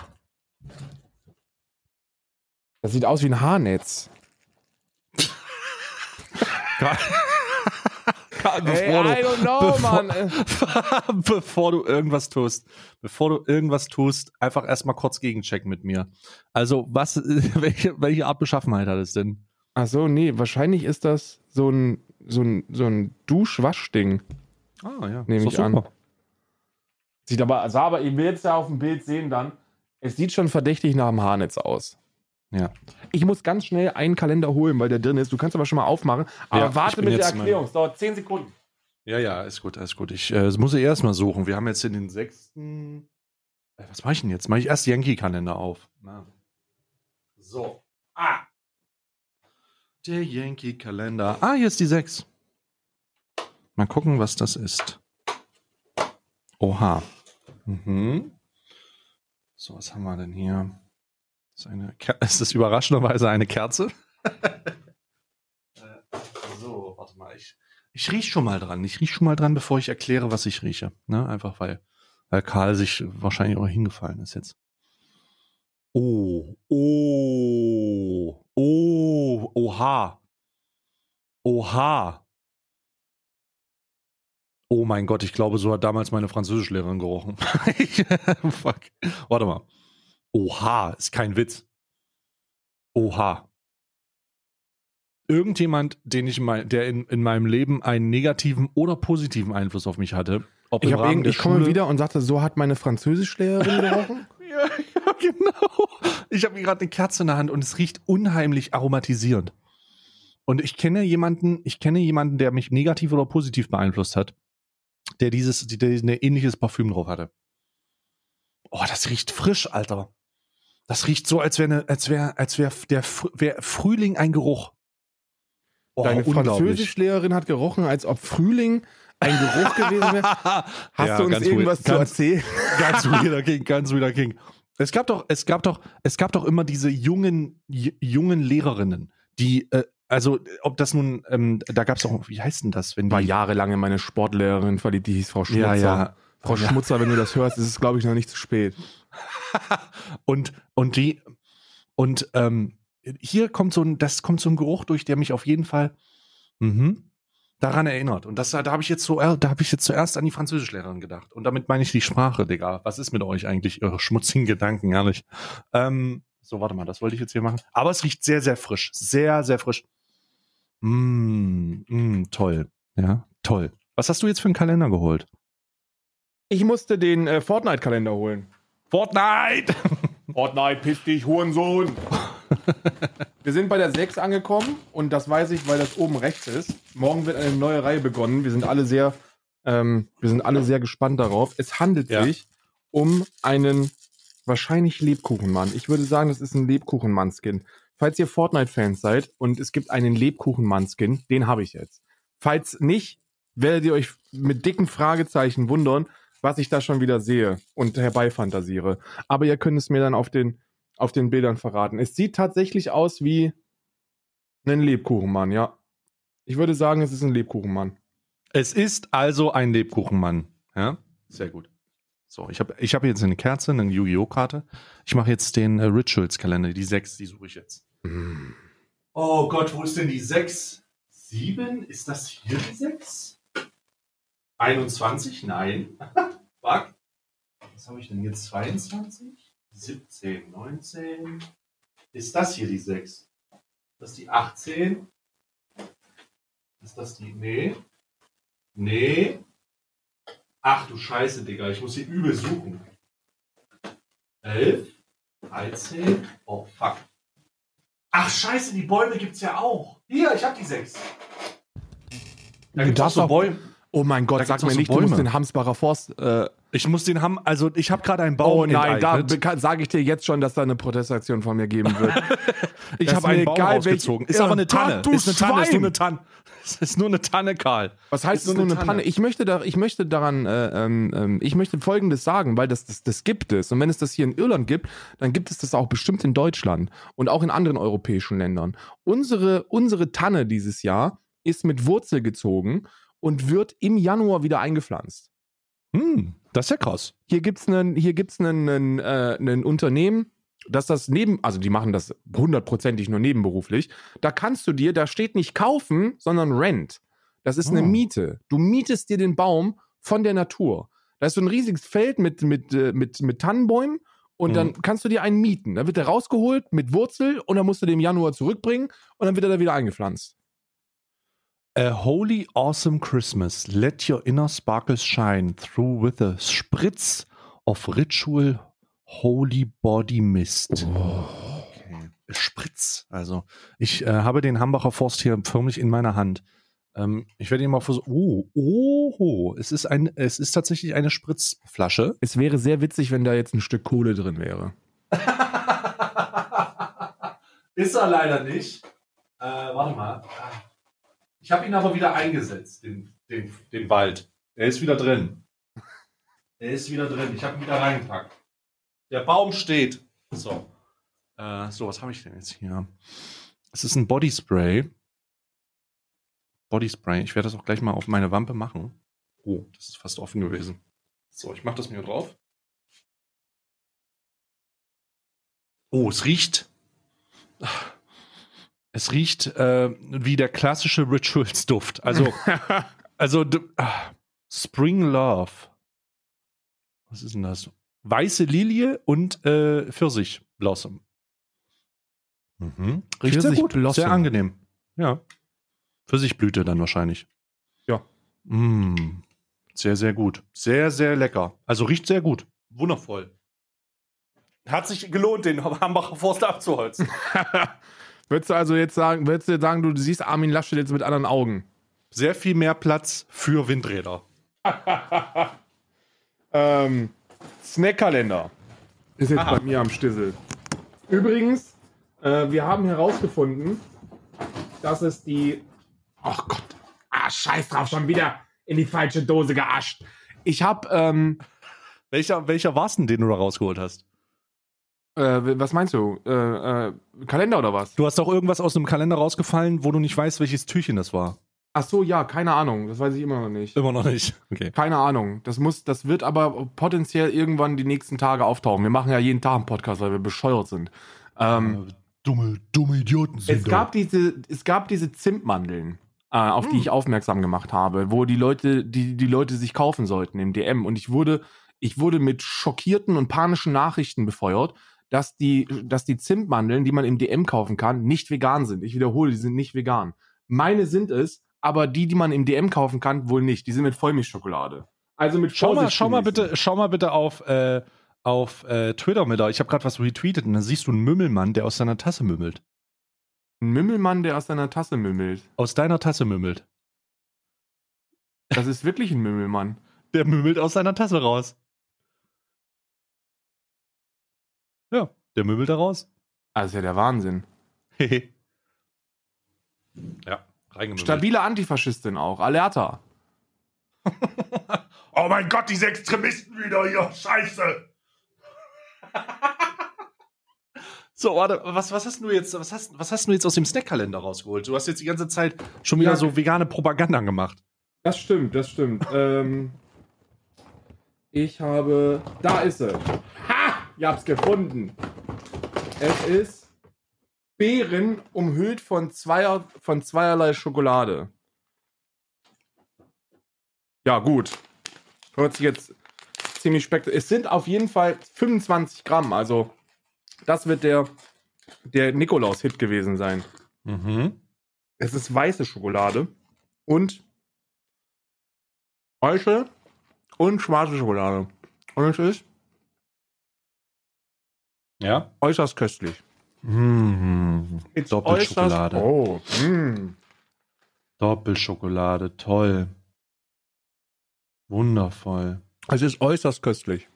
Das sieht aus wie ein Haarnetz. bevor, Ey, I don't know, bevor, Mann. Bevor du irgendwas tust, bevor du irgendwas tust, einfach erstmal kurz gegenchecken mit mir. Also, was, welche, welche Art Beschaffenheit hat es denn? Ach so, nee, wahrscheinlich ist das so ein, so ein, so ein Duschwaschding. Ah, ja. Nehme ich an. Sieht aber, sah aber, ihr werdet es ja auf dem Bild sehen dann. Es sieht schon verdächtig nach dem Haarnetz aus. Ja. Ich muss ganz schnell einen Kalender holen, weil der drin ist. Du kannst aber schon mal aufmachen. Aber Ja, warte mit der Erklärung. Es dauert 10 Sekunden. Ja, ja, ist gut, ist gut. Ich äh, muss erst mal suchen. Wir haben jetzt in den sechsten. Äh, was mache ich denn jetzt? Mache ich erst Yankee-Kalender auf. Na. So. Ah. Der Yankee-Kalender. Ah, hier ist die sechs. Mal gucken, was das ist. Oha. Mhm. So, was haben wir denn hier? Ist, eine ist das überraschenderweise eine Kerze? Äh, so, warte mal. Ich, ich riech schon mal dran. Ich riech schon mal dran, bevor ich erkläre, was ich rieche. Ne? Einfach weil, weil Karl sich wahrscheinlich auch hingefallen ist jetzt. Oh, oh, oh, oha. Oha. Oh mein Gott, ich glaube, so hat damals meine Französischlehrerin gerochen. Fuck. Warte mal. Oha, ist kein Witz. Oha. Irgendjemand, den ich mein, der in, in meinem Leben einen negativen oder positiven Einfluss auf mich hatte. Ob Ich, ich komme wieder und sagte, so hat meine Französischlehrerin gerochen. Ja, genau. Ich habe gerade eine Kerze in der Hand und es riecht unheimlich aromatisierend. Und ich kenne jemanden, ich kenne jemanden, der mich negativ oder positiv beeinflusst hat, der dieses, der ein ähnliches Parfüm drauf hatte. Oh, das riecht frisch, Alter. Das riecht so, als wäre, als wäre, als wäre der wär Frühling ein Geruch. Oh, Deine. Französischlehrerin hat gerochen, als ob Frühling ein Geruch gewesen wäre. Hast Ja, du uns irgendwas weird. zu Ganz- erzählen? ganz weirder King, ganz weirder King. Es gab doch, es gab doch, es gab doch immer diese jungen, jungen Lehrerinnen, die, äh, also ob das nun, ähm, da gab es auch, wie heißt denn das, wenn die, War jahrelang in meine Sportlehrerin verliebt, die hieß Frau Schmutzer. ja, ja, Frau Ja. Schmutzer, wenn du das hörst, ist es, glaube ich, noch nicht zu spät. und und die und ähm, hier kommt so ein, das kommt so ein Geruch durch, der mich auf jeden Fall mhm, daran erinnert. Und das, da habe ich jetzt so, da habe ich jetzt zuerst an die Französischlehrerin gedacht. Und damit meine ich die Sprache, Digga. Was ist mit euch eigentlich, eure schmutzigen Gedanken, ehrlich? Ähm, so, warte mal, das wollte ich jetzt hier machen. Aber es riecht sehr, sehr frisch. Sehr, sehr frisch. Mm, mm, toll. Ja, toll. Was hast du jetzt für einen Kalender geholt? Ich musste den äh, Fortnite-Kalender holen. Fortnite! Fortnite, piss dich, Hurensohn! Wir sind bei der 6 angekommen und das weiß ich, weil das oben rechts ist. Morgen wird eine neue Reihe begonnen. Wir sind alle sehr, ähm, wir sind alle sehr gespannt darauf. Es handelt Ja. sich um einen wahrscheinlich Lebkuchenmann. Ich würde sagen, das ist ein Lebkuchenmann-Skin. Falls ihr Fortnite-Fans seid und es gibt einen Lebkuchenmann-Skin, den habe ich jetzt. Falls nicht, werdet ihr euch mit dicken Fragezeichen wundern, was ich da schon wieder sehe und herbeifantasiere. Aber ihr könnt es mir dann auf den, auf den Bildern verraten. Es sieht tatsächlich aus wie ein Lebkuchenmann, ja. Ich würde sagen, es ist ein Lebkuchenmann. Es ist also ein Lebkuchenmann. Ja, sehr gut. So, ich habe ich hab jetzt eine Kerze, eine Yu-Gi-Oh! Karte. Ich mache jetzt den äh, Rituals-Kalender, die sechs, die suche ich jetzt. Oh Gott, wo ist denn die sechs? Sieben? Ist das hier die sechs? 21? Nein. Fuck. Was habe ich denn jetzt? 22? 17, 19? Ist das hier die 6? Das ist die 18? Ist das die. Nee. Nee. Ach du Scheiße, Digga. Ich muss hier übel suchen. 11, 13. Oh, fuck. Ach Scheiße, die Bäume gibt's ja auch. Hier, ich hab die 6. Da Du gibt's darfst so Bäume. Oh mein Da Gott, sag mir nicht, du musst Bäume. den Hamsbacher Forst. Äh, Ich muss den haben, also ich habe gerade einen Baum oh nein, da enteignet. sage ich dir jetzt schon, dass da eine Protestaktion von mir geben wird. Ich habe einen Baum rausgezogen. welche- Ist aber eine Tanne. du ist eine Tanne. Ist nur eine Tanne. Es ist nur eine Tanne, Karl. Was heißt nur eine Tanne. Panne? Ich möchte, da, ich möchte daran, äh, ähm, ähm, ich möchte Folgendes sagen, weil das, das, das gibt es. Und wenn es das hier in Irland gibt, dann gibt es das auch bestimmt in Deutschland und auch in anderen europäischen Ländern. Unsere, unsere Tanne dieses Jahr ist mit Wurzel gezogen und wird im Januar wieder eingepflanzt. Hm, das ist ja krass. Hier gibt's einen, hier gibt's einen, einen, äh, einen Unternehmen, dass das neben, also die machen das hundertprozentig nur nebenberuflich. Da kannst du dir, da steht nicht kaufen, sondern rent. Das ist eine Oh. Miete. Du mietest dir den Baum von der Natur. Da ist so ein riesiges Feld mit, mit, äh, mit, mit Tannenbäumen und Mhm. dann kannst du dir einen mieten. Dann wird der rausgeholt mit Wurzel und dann musst du den im Januar zurückbringen und dann wird er da wieder eingepflanzt. A holy awesome Christmas. Let your inner sparkles shine through with a spritz of ritual holy body mist. Okay. Spritz. Also, ich äh, habe den Hambacher Forst hier förmlich in meiner Hand. Ähm, ich werde ihn mal versuchen. Oh, oh, es ist ein, es ist tatsächlich eine Spritzflasche. Es wäre sehr witzig, wenn da jetzt ein Stück Kohle drin wäre. ist er leider nicht. Äh, warte mal. Ich habe ihn aber wieder eingesetzt, den, den, den Wald. Er ist wieder drin. Er ist wieder drin. Ich habe ihn wieder reingepackt. Der Baum steht. So. Äh, so, was habe ich denn jetzt hier? Es ist ein Bodyspray. Bodyspray. Ich werde das auch gleich mal auf meine Wampe machen. Oh, das ist fast offen gewesen. So, ich mache das mir drauf. Oh, es riecht. Es riecht äh, wie der klassische Rituals-Duft. Also, also ah, Spring Love. Was ist denn das? Weiße Lilie und äh, Pfirsichblossom. Mhm. Riecht sehr gut. Pfirsichblossom. Sehr angenehm. Ja. Pfirsichblüte dann wahrscheinlich. Ja. Mm. Sehr, sehr gut. Sehr, sehr lecker. Also riecht sehr gut. Wundervoll. Hat sich gelohnt, den Hambacher Forst abzuholzen. Würdest du also jetzt sagen, würdest du jetzt sagen, du siehst Armin Laschet jetzt mit anderen Augen? Sehr viel mehr Platz für Windräder. Ähm, Snackkalender ist jetzt Aha. bei mir am Stissel. Übrigens, äh, wir haben herausgefunden, dass es die. Ach Gott. Ah, scheiß drauf, schon wieder in die falsche Dose geascht. Ich habe, ähm, Welcher, welcher war es denn, den du da rausgeholt hast? Äh, was meinst du? Äh, äh, Kalender oder was? Du hast doch irgendwas aus einem Kalender rausgefallen, wo du nicht weißt, welches Türchen das war. Ach so, ja, keine Ahnung. Das weiß ich immer noch nicht. Immer noch nicht. Okay. Keine Ahnung. Das muss, das wird aber potenziell irgendwann die nächsten Tage auftauchen. Wir machen ja jeden Tag einen Podcast, weil wir bescheuert sind. Ähm, dumme, dumme Idioten Es gab diese, es gab diese Zimtmandeln, äh, auf die ich aufmerksam gemacht habe, wo die Leute, die, die Leute sich kaufen sollten im DM. Und ich wurde, ich wurde mit schockierten und panischen Nachrichten befeuert, dass die, dass die Zimtmandeln, die man im DM kaufen kann, nicht vegan sind. Ich wiederhole, die sind nicht vegan. Meine sind es, aber die, die man im DM kaufen kann, wohl nicht. Die sind mit Vollmilchschokolade. Also mit Schau mal, schau mal bitte, schau mal bitte auf, äh, auf äh, Twitter mit. Ich habe gerade was retweetet und dann siehst du einen Mümmelmann, der aus seiner Tasse mümmelt. Ein Mümmelmann, der aus seiner Tasse mümmelt. Aus deiner Tasse mümmelt. Das ist wirklich ein Mümmelmann. Der mümmelt aus seiner Tasse raus. Ja, der mümmelt da raus. Also ist ja der Wahnsinn. Hehe. ja, reingemümmelt. Stabile Antifaschistin auch. Alerta. Oh mein Gott, diese Extremisten wieder hier. Scheiße. so, warte, was, was hast du jetzt, was hast, was hast du jetzt aus dem Snackkalender rausgeholt? Du hast jetzt die ganze Zeit schon wieder Ja. so vegane Propaganda gemacht. Das stimmt, das stimmt. ähm, ich habe. Da ist sie. Ich hab's gefunden. Es ist Beeren umhüllt von, zweier, von zweierlei Schokolade. Ja, gut. Hört sich jetzt ziemlich spektakulär. Es sind auf jeden Fall 25 Gramm. Also, das wird der, der Nikolaus-Hit gewesen sein. Mhm. Es ist weiße Schokolade und weiße und schwarze Schokolade. Und es ist Ja. äußerst köstlich. It's Doppelschokolade. Oh, mm. Doppelschokolade, toll. Wundervoll. Es ist äußerst köstlich.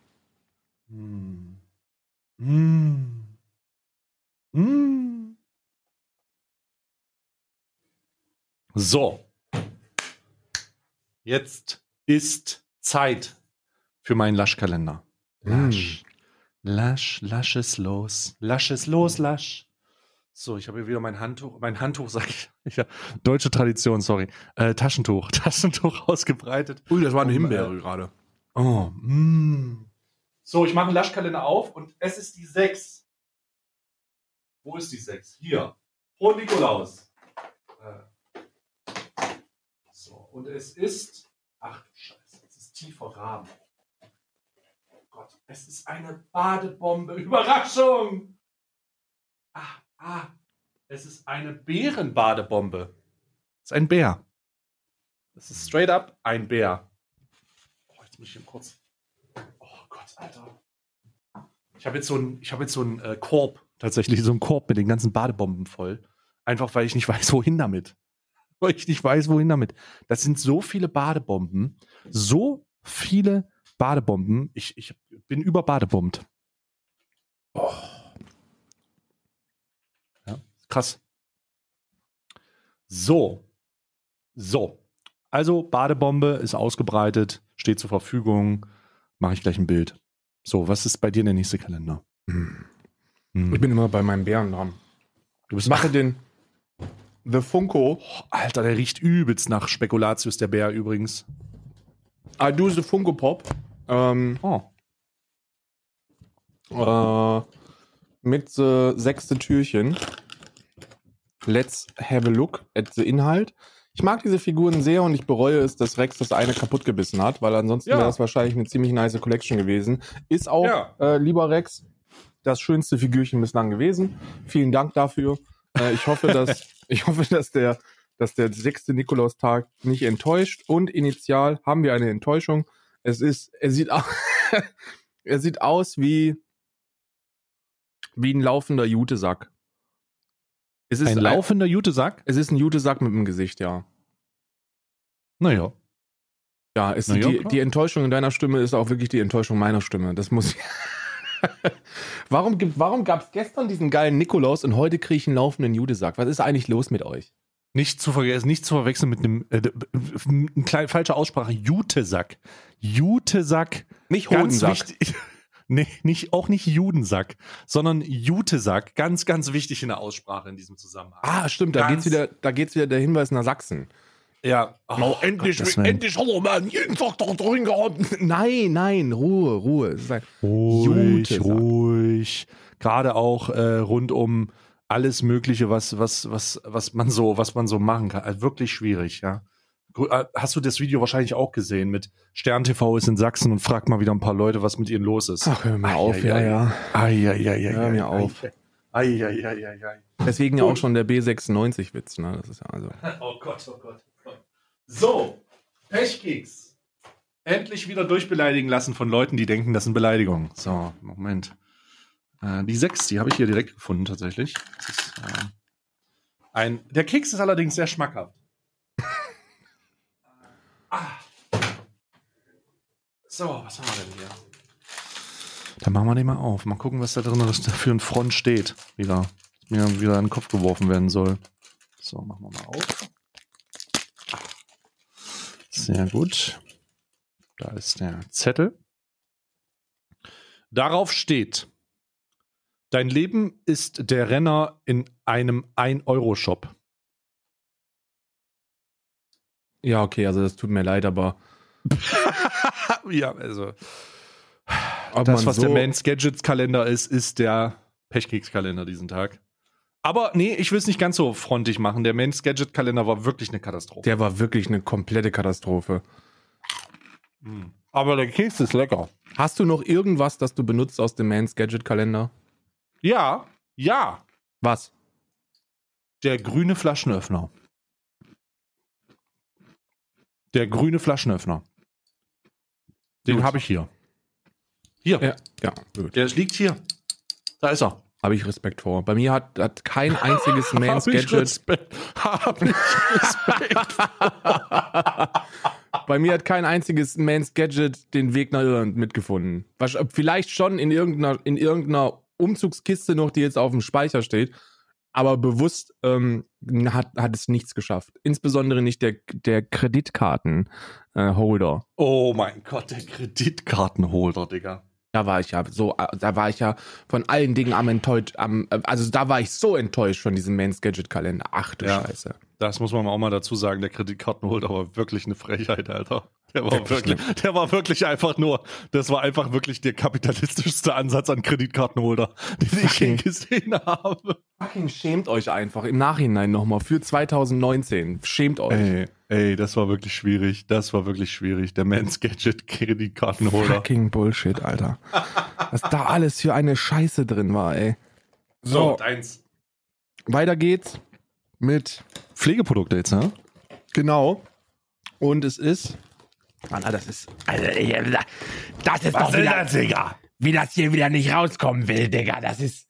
Mm. Mm. Mm. So. Jetzt ist Zeit für meinen Laschkalender. Lasch. Lasch, lasch es los. Lasch es los, lasch. So, ich habe hier wieder mein Handtuch, mein Handtuch, sag ich, ja, deutsche Tradition, sorry. Äh, Taschentuch, Taschentuch ausgebreitet. Ui, das war eine Himbeere äh, gerade. Oh, mm. So, ich mache einen Laschkalender auf und es ist die 6. Wo ist die 6? Hier. Frohen Nikolaus. Äh. So. Und es ist. Ach du Scheiße, es ist tiefer Rahmen. Gott, es ist eine Badebombe. Überraschung! Ah, ah. Es ist eine Bärenbadebombe. Es ist ein Bär. Es ist straight up ein Bär. Oh, jetzt muss ich ihm kurz. Oh Gott, Alter. Ich habe jetzt so einen, habe jetzt so äh, Korb, tatsächlich so einen Korb mit den ganzen Badebomben voll. Einfach weil ich nicht weiß, wohin damit. Weil ich nicht weiß, wohin damit. Das sind so viele Badebomben. So viele Badebomben. Ich, ich bin überbadebombt. Oh. Ja, krass. So. So. Also Badebombe ist ausgebreitet, steht zur Verfügung. Mache ich gleich ein Bild. So, was ist bei dir der nächste Kalender? Hm. Ich bin immer bei meinem Bären dran. Du bist mache den The Funko. Oh, Alter, der riecht übelst nach Spekulatius, der Bär übrigens. I do the Funko Pop. Ähm, Oh. Äh, mit the sechste Türchen. Let's have a look at the Inhalt. Ich mag diese Figuren sehr und ich bereue es, dass Rex das eine kaputt gebissen hat, weil ansonsten Ja. wäre das wahrscheinlich eine ziemlich nice Collection gewesen. Ist auch, Ja. äh, lieber Rex, das schönste Figürchen bislang gewesen. Vielen Dank dafür. Äh, ich hoffe, dass, ich hoffe, dass der, dass der sechste Nikolaustag nicht enttäuscht. Und initial haben wir eine Enttäuschung. Es ist, er sieht, er sieht aus wie, wie ein laufender Jutesack. Es ist Ein laufender Jutesack? es ist ein Jutesack mit dem Gesicht, ja. Naja. Ja, es, Na ja, die, die Enttäuschung in deiner Stimme ist auch wirklich die Enttäuschung meiner Stimme. Das muss ich. warum gibt, warum gab es gestern diesen geilen Nikolaus und heute kriege ich einen laufenden Judesack? Was ist eigentlich los mit euch? Nicht zu vergessen, nicht zu verwechseln mit einem äh, eine kleine falsche Aussprache. Jutesack. Jutesack. Nicht Ganz Hodensack. wichtig. Nee, nicht, auch nicht Judensack, sondern Jutesack. Ganz, ganz wichtig in der Aussprache in diesem Zusammenhang. Ah, stimmt, da Ganz- geht's wieder, da geht's wieder der Hinweis nach Sachsen. ja. Oh, endlich, Gottes Willen. endlich er mal jeden Tag da drin gehabt. Nein, nein, Ruhe, Ruhe. Ruhig, Jutesack. ruhig. Gerade auch äh, rund um alles Mögliche, was, was, was, was man so, was man so machen kann. Also wirklich schwierig, ja. Äh, Hast du das Video wahrscheinlich auch gesehen mit Stern TV ist in Sachsen und fragt mal wieder ein paar Leute, was mit ihnen los ist. Ach, hör mir Ei, auf, ja, ja. Eieieiei. Hör mir auf. Eieieiei. Deswegen ja auch schon der B96-Witz, ne? Das ist ja also. Oh Gott, oh Gott. oh Gott. So, Pechkeks. Endlich wieder durchbeleidigen lassen von Leuten, die denken, das sind Beleidigungen. So, Moment. Äh, die sechs, die habe ich hier direkt gefunden tatsächlich. Das ist, äh, ein, der Keks ist allerdings sehr schmackhaft. Ah. So, was haben wir denn hier? Dann machen wir den mal auf. Mal gucken, was da drin da für ein Front steht. Wieder. Mir wieder in den Kopf geworfen werden soll. So, machen wir mal auf. Sehr gut. Da ist der Zettel. Darauf steht, dein Leben ist der Renner in einem 1-Euro-Shop. Ja, okay, also das tut mir leid, aber ja, also ob das, was so, der Mans Gadgets Kalender ist, ist der Pechkeks-Kalender diesen Tag. Aber nee, ich will es nicht ganz so frontig machen. Der Mans Gadget Kalender war wirklich eine Katastrophe. der war wirklich eine komplette Katastrophe. Hm. Aber der Keks ist lecker. Hast du noch irgendwas, das du benutzt aus dem Mans Gadget Kalender? Ja, ja. Was? Der grüne Flaschenöffner. Der grüne Flaschenöffner. Den habe ich hier. Hier. Ja, ja, gut. Der liegt hier. Da ist er. Habe ich Respekt vor. Bei mir hat, hat kein einziges Mans Gadget, Respekt. Hab ich Respekt. bei mir hat kein einziges Mans Gadget den Weg nach Irland mitgefunden. Vielleicht schon in irgendeiner, in irgendeiner Umzugskiste noch, die jetzt auf dem Speicher steht. Aber bewusst ähm, hat, hat es nichts geschafft. Insbesondere nicht der, der Kreditkarten-Holder. oh mein Gott, der Kreditkartenholder, Digga. Da war ich ja so, äh, da war ich ja von allen Dingen am enttäuscht, am, äh, also da war ich so enttäuscht von diesem Mans Gadget Kalender. Ach du Ja. Scheiße. Das muss man auch mal dazu sagen. Der Kreditkartenholder war wirklich eine Frechheit, Alter. Der war Wirklich der war wirklich einfach nur, das war einfach wirklich der kapitalistischste Ansatz an Kreditkartenholder, den ich je Fucking- gesehen habe. Fucking schämt euch einfach im Nachhinein nochmal für 2019. Schämt euch. Ey, Ey, das war wirklich schwierig. Das war wirklich schwierig. Der Mans Gadget Kreditkartenholder. Fucking Bullshit, Alter. Was da alles für eine Scheiße drin war, ey. So, deins. Weiter geht's mit Pflegeprodukte jetzt, ne? genau. Und es ist. Mann, das ist. Also, äh, das ist doch wieder, Digga? wie das hier wieder nicht rauskommen will, Digga. Das ist.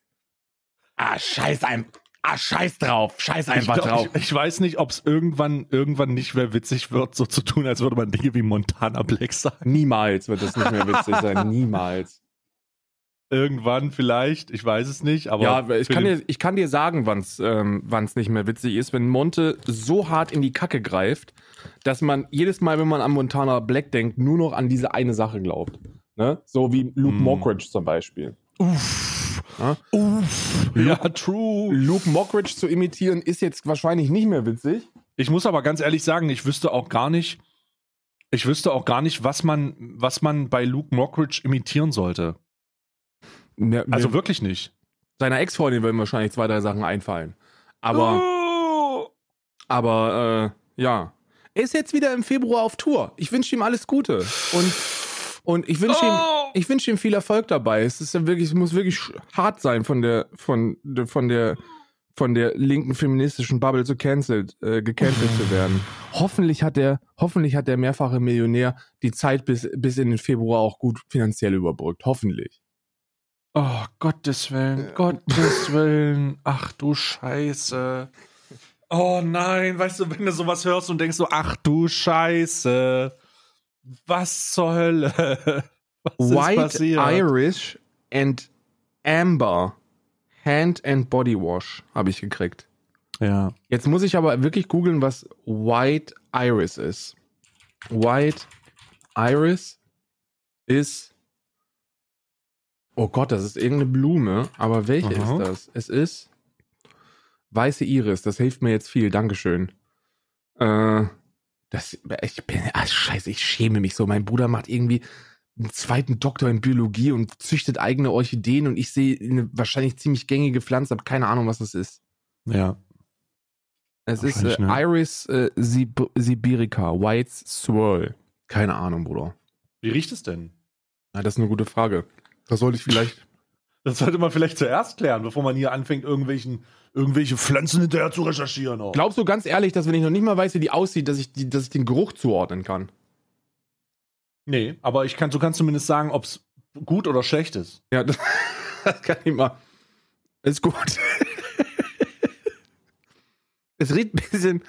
Ah, scheiß ein. Ah, scheiß drauf. Scheiß Ich, einfach glaub, drauf. ich, ich weiß nicht, ob es irgendwann, irgendwann nicht mehr witzig wird, so zu tun, als würde man Dinge wie Montana Black sagen. Niemals wird das nicht mehr witzig sein. Niemals. Irgendwann vielleicht, ich weiß es nicht, aber. Ja, ich kann, dir, ich kann dir sagen, wann es ähm, wann's nicht mehr witzig ist, wenn Monte so hart in die Kacke greift, dass man jedes Mal, wenn man an Montana Black denkt, nur noch an diese eine Sache glaubt. Ne? So wie Luke Mm. Mockridge zum Beispiel. Uff. Ja? Uff. Ja, true. Luke Mockridge zu imitieren ist jetzt wahrscheinlich nicht mehr witzig. Ich muss aber ganz ehrlich sagen, ich wüsste auch gar nicht, ich wüsste auch gar nicht, was man, was man bei Luke Mockridge imitieren sollte. Ne, Also mir- wirklich nicht. seiner Ex-Freundin würden wahrscheinlich zwei, drei Sachen einfallen. Aber, Oh. aber äh, ja. Er ist jetzt wieder im Februar auf Tour. Ich wünsche ihm alles Gute. Und, und ich wünsche ihm. Oh. Ich wünsche ihm viel Erfolg dabei. Es ist ja wirklich, es muss wirklich hart sein, von der, von, der- von der, von der linken feministischen Bubble zu cancelled, äh, gecancelt zu werden. Hoffentlich hat der, hoffentlich hat der mehrfache Millionär die Zeit bis, bis in den Februar auch gut finanziell überbrückt. Hoffentlich. Oh, Gottes Willen, Gottes Willen. Ach du Scheiße. Oh nein, weißt du, wenn du sowas hörst und denkst so, ach du Scheiße. Was zur Hölle? Was ist White passiert? Irish and Amber Hand and Body Wash habe ich gekriegt. Ja. Jetzt muss ich aber wirklich googeln, was White Iris ist. White Iris ist. Oh Gott, das ist irgendeine Blume. Aber welche Aha. ist das? Es ist weiße Iris. Das hilft mir jetzt viel. Dankeschön. Äh, das, ich bin, ah, scheiße, ich schäme mich so. Mein Bruder macht irgendwie einen zweiten Doktor in Biologie und züchtet eigene Orchideen und ich sehe eine wahrscheinlich ziemlich gängige Pflanze, habe keine Ahnung, was das ist. Ja. Es ist äh, ne? Iris äh, Sib Sibirica, White Swirl. Keine Ahnung, Bruder. Wie riecht es denn? Ja, das ist eine gute Frage. Das sollte ich vielleicht. Das sollte man vielleicht zuerst klären, bevor man hier anfängt, irgendwelchen, irgendwelche Pflanzen hinterher zu recherchieren. Auch. Glaubst du ganz ehrlich, dass wenn ich noch nicht mal weiß, wie die aussieht, dass ich, die, dass ich den Geruch zuordnen kann? Nee, aber ich kann, du kannst zumindest sagen, ob es gut oder schlecht ist. Ja, das, das kann ich mal. Ist gut. es riecht ein bisschen.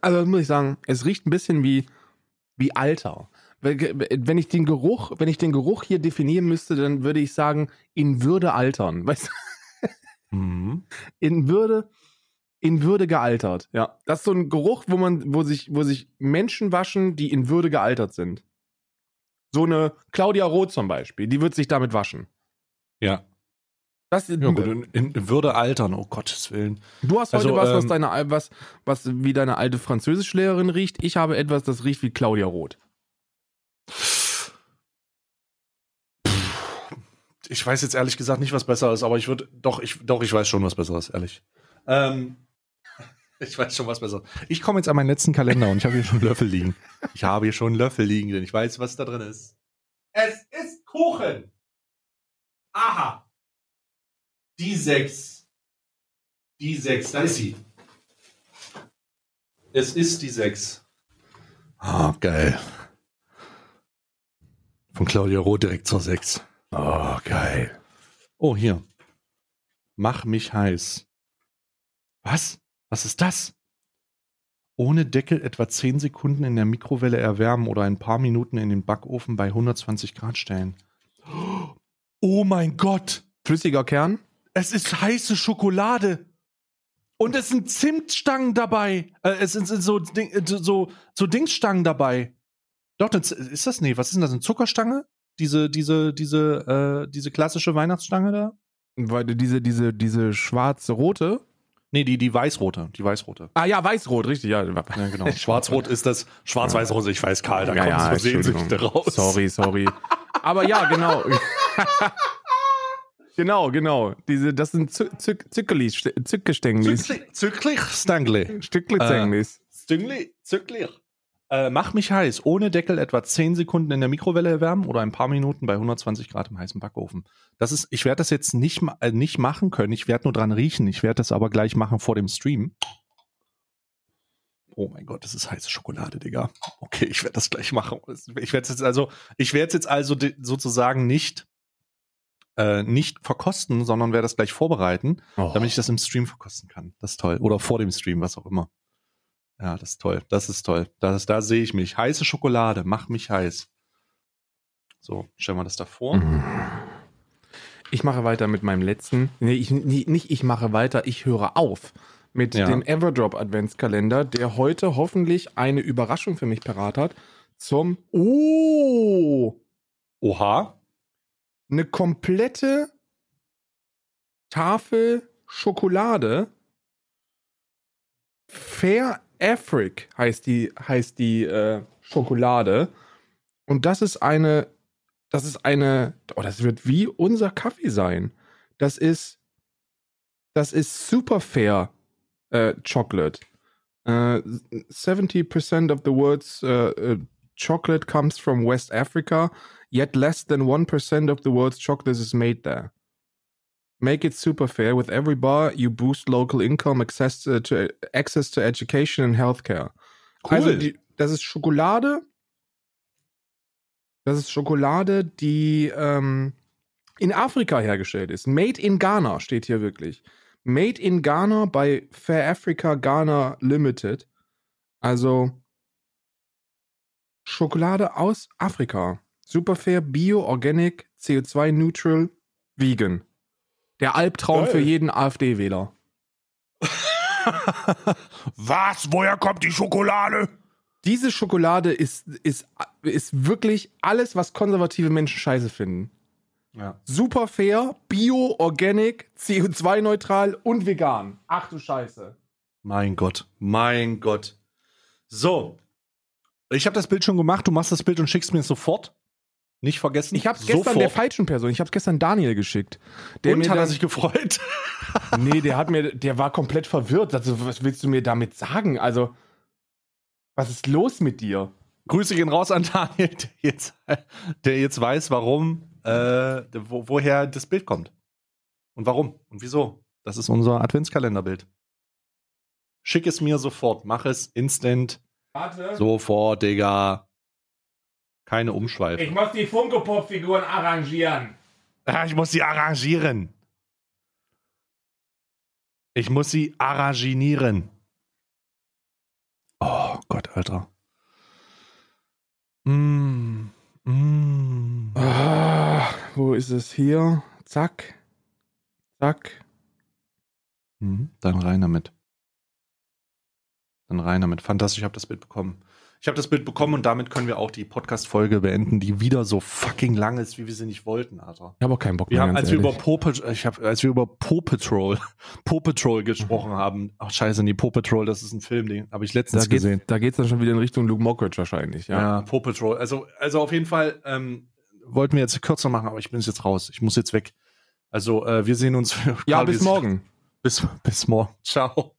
Also, muss ich sagen, es riecht ein bisschen wie, wie Alter. Wenn ich den Geruch, wenn ich den Geruch hier definieren müsste, dann würde ich sagen, in Würde altern. Weißt du? Mhm. in Würde, in Würde gealtert. Ja, das ist so ein Geruch, wo man, wo sich, wo sich Menschen waschen, die in Würde gealtert sind. So eine Claudia Roth zum Beispiel, die wird sich damit waschen. Ja. Das, Ja, gut, in, in Würde altern, oh Gottes Willen. Du hast heute Also, was, was ähm, deine, was, was wie deine alte Französischlehrerin riecht. Ich habe etwas, das riecht wie Claudia Roth. Ich weiß jetzt ehrlich gesagt nicht, was besser ist, aber ich würde, doch, ich, doch, ich weiß schon, was besser ist, ehrlich. Ähm, ich weiß schon, was besser ist. Ich komme jetzt an meinen letzten Kalender und ich habe hier schon Löffel liegen. Ich habe hier schon Löffel liegen, denn ich weiß, was da drin ist. Es ist Kuchen. Aha. Die sechs. Die sechs, da ist sie. Es ist die sechs. Ah, geil. Von Claudia Roth direkt zur sechs. Oh, geil. Oh, hier. Mach mich heiß. Was? Was ist das? Ohne Deckel etwa 10 Sekunden in der Mikrowelle erwärmen oder ein paar Minuten in den Backofen bei 120 Grad stellen. Oh mein Gott! Flüssiger Kern? Es ist heiße Schokolade. Und es sind Zimtstangen dabei. Äh, es sind, so, Ding- äh, so, so Dingsstangen dabei. Doch, ist das? Nee, was ist denn das? Eine Zuckerstange? Diese, diese, diese, äh, diese klassische Weihnachtsstange da? Weil diese, diese, diese schwarz-rote. Nee, die, die weißrote. Die weißrote. Ah ja, weiß-rot, richtig, ja. Ja, genau. Schwarz-rot ist das. Schwarz-weiß-rot, ich weiß, Karl, da ja, kommen ja, so Sehnsüchte raus. Sorry, sorry. Aber ja, genau. genau, genau. Diese, das sind Zü Zü Zückelis, Zückgestängelis. Zücklich, Zücklich, Stangley. Stücklizenglis. Stüngli, Zücklich. Äh, mach mich heiß. Ohne Deckel etwa 10 Sekunden in der Mikrowelle erwärmen oder ein paar Minuten bei 120 Grad im heißen Backofen. Das ist, ich werde das jetzt nicht, äh, nicht machen können. Ich werde nur dran riechen. Ich werde das aber gleich machen vor dem Stream. Oh mein Gott, das ist heiße Schokolade, Digga. Okay, ich werde das gleich machen. Ich werde es jetzt also, ich werde jetzt also sozusagen nicht, äh, nicht verkosten, sondern werde das gleich vorbereiten Oh. damit ich das im Stream verkosten kann. Das ist toll. Oder vor dem Stream, was auch immer. Ja, das ist toll. Das ist toll. Das da sehe ich mich. Heiße Schokolade, mach mich heiß. So, stellen wir das davor. Mhm. Ich mache weiter mit meinem letzten. Nee, ich, nicht ich mache weiter, ich höre auf mit Ja. dem Everdrop Adventskalender, der heute hoffentlich eine Überraschung für mich parat hat. Zum Oh! Oha. Eine komplette Tafel Schokolade. Fair Afric heißt die, heißt die äh, Schokolade. Und das ist eine, das ist eine, oh, das wird wie unser Kaffee sein. Das ist, das ist super fair äh, Chocolate. Äh, 70% of the world's uh, uh, chocolate comes from West Africa, yet less than 1% of the world's chocolate is made there. Make it super fair. With every bar, you boost local income, access to, to access to education and healthcare. Cool. Also, die, das ist Schokolade. Das ist Schokolade, die ähm, in Afrika hergestellt ist. Made in Ghana steht hier wirklich. Made in Ghana bei Fair Africa Ghana Limited. Also Schokolade aus Afrika. Super fair, bio, organic, CO2 neutral, vegan. Der Albtraum Geil. für jeden AfD-Wähler. Was? Woher kommt die Schokolade? Diese Schokolade ist, ist, ist wirklich alles, was konservative Menschen scheiße finden. Ja. Super fair, bio, organic, CO2-neutral und vegan. Ach du Scheiße. Mein Gott. Mein Gott. So. Ich habe das Bild schon gemacht. Du machst das Bild und schickst mir es sofort. Nicht vergessen. Ich habe gestern sofort. der falschen Person, ich habe gestern Daniel geschickt. Der und hat er dann- sich gefreut. Nee, der hat mir, der war komplett verwirrt. Also, was willst du mir damit sagen? Also, was ist los mit dir? Grüße gehen raus an Daniel, der jetzt, der jetzt weiß, warum, äh, wo, woher das Bild kommt. Und warum und wieso. Das ist unser Adventskalenderbild. Schick es mir sofort. Mach es instant. Warte. Sofort, Digga. Keine Umschweife. muss die Funko-Pop-Figuren arrangieren. Ah, ich muss sie arrangieren. Ich muss sie arranginieren. Oh Gott, Alter. Mm, mm. Ah, wo ist es hier? Zack. Zack. Mhm, Dann rein damit. Dann rein damit. Fantastisch, ich habe das Bild bekommen. Ich habe das Bild bekommen und damit können wir auch die Podcast-Folge beenden, die wieder so fucking lang ist, wie wir sie nicht wollten, Alter. Ich habe auch keinen Bock Wir mehr. haben, ganz als wir über Patrol, ich hab, als wir über Paw Patrol, Paw Patrol gesprochen haben, ach scheiße, nee, Paw Patrol, das ist ein Film, den habe ich da letztens geht's, gesehen. da geht's dann schon wieder in Richtung Luke Mockridge wahrscheinlich, Ja. ja. Paw Patrol. Also, also auf jeden Fall ähm, wollten wir jetzt kürzer machen, aber ich bin jetzt raus. Ich muss jetzt weg. Also äh, wir sehen uns. Ja, Karl, bis wir- morgen. Bis, bis morgen. Ciao.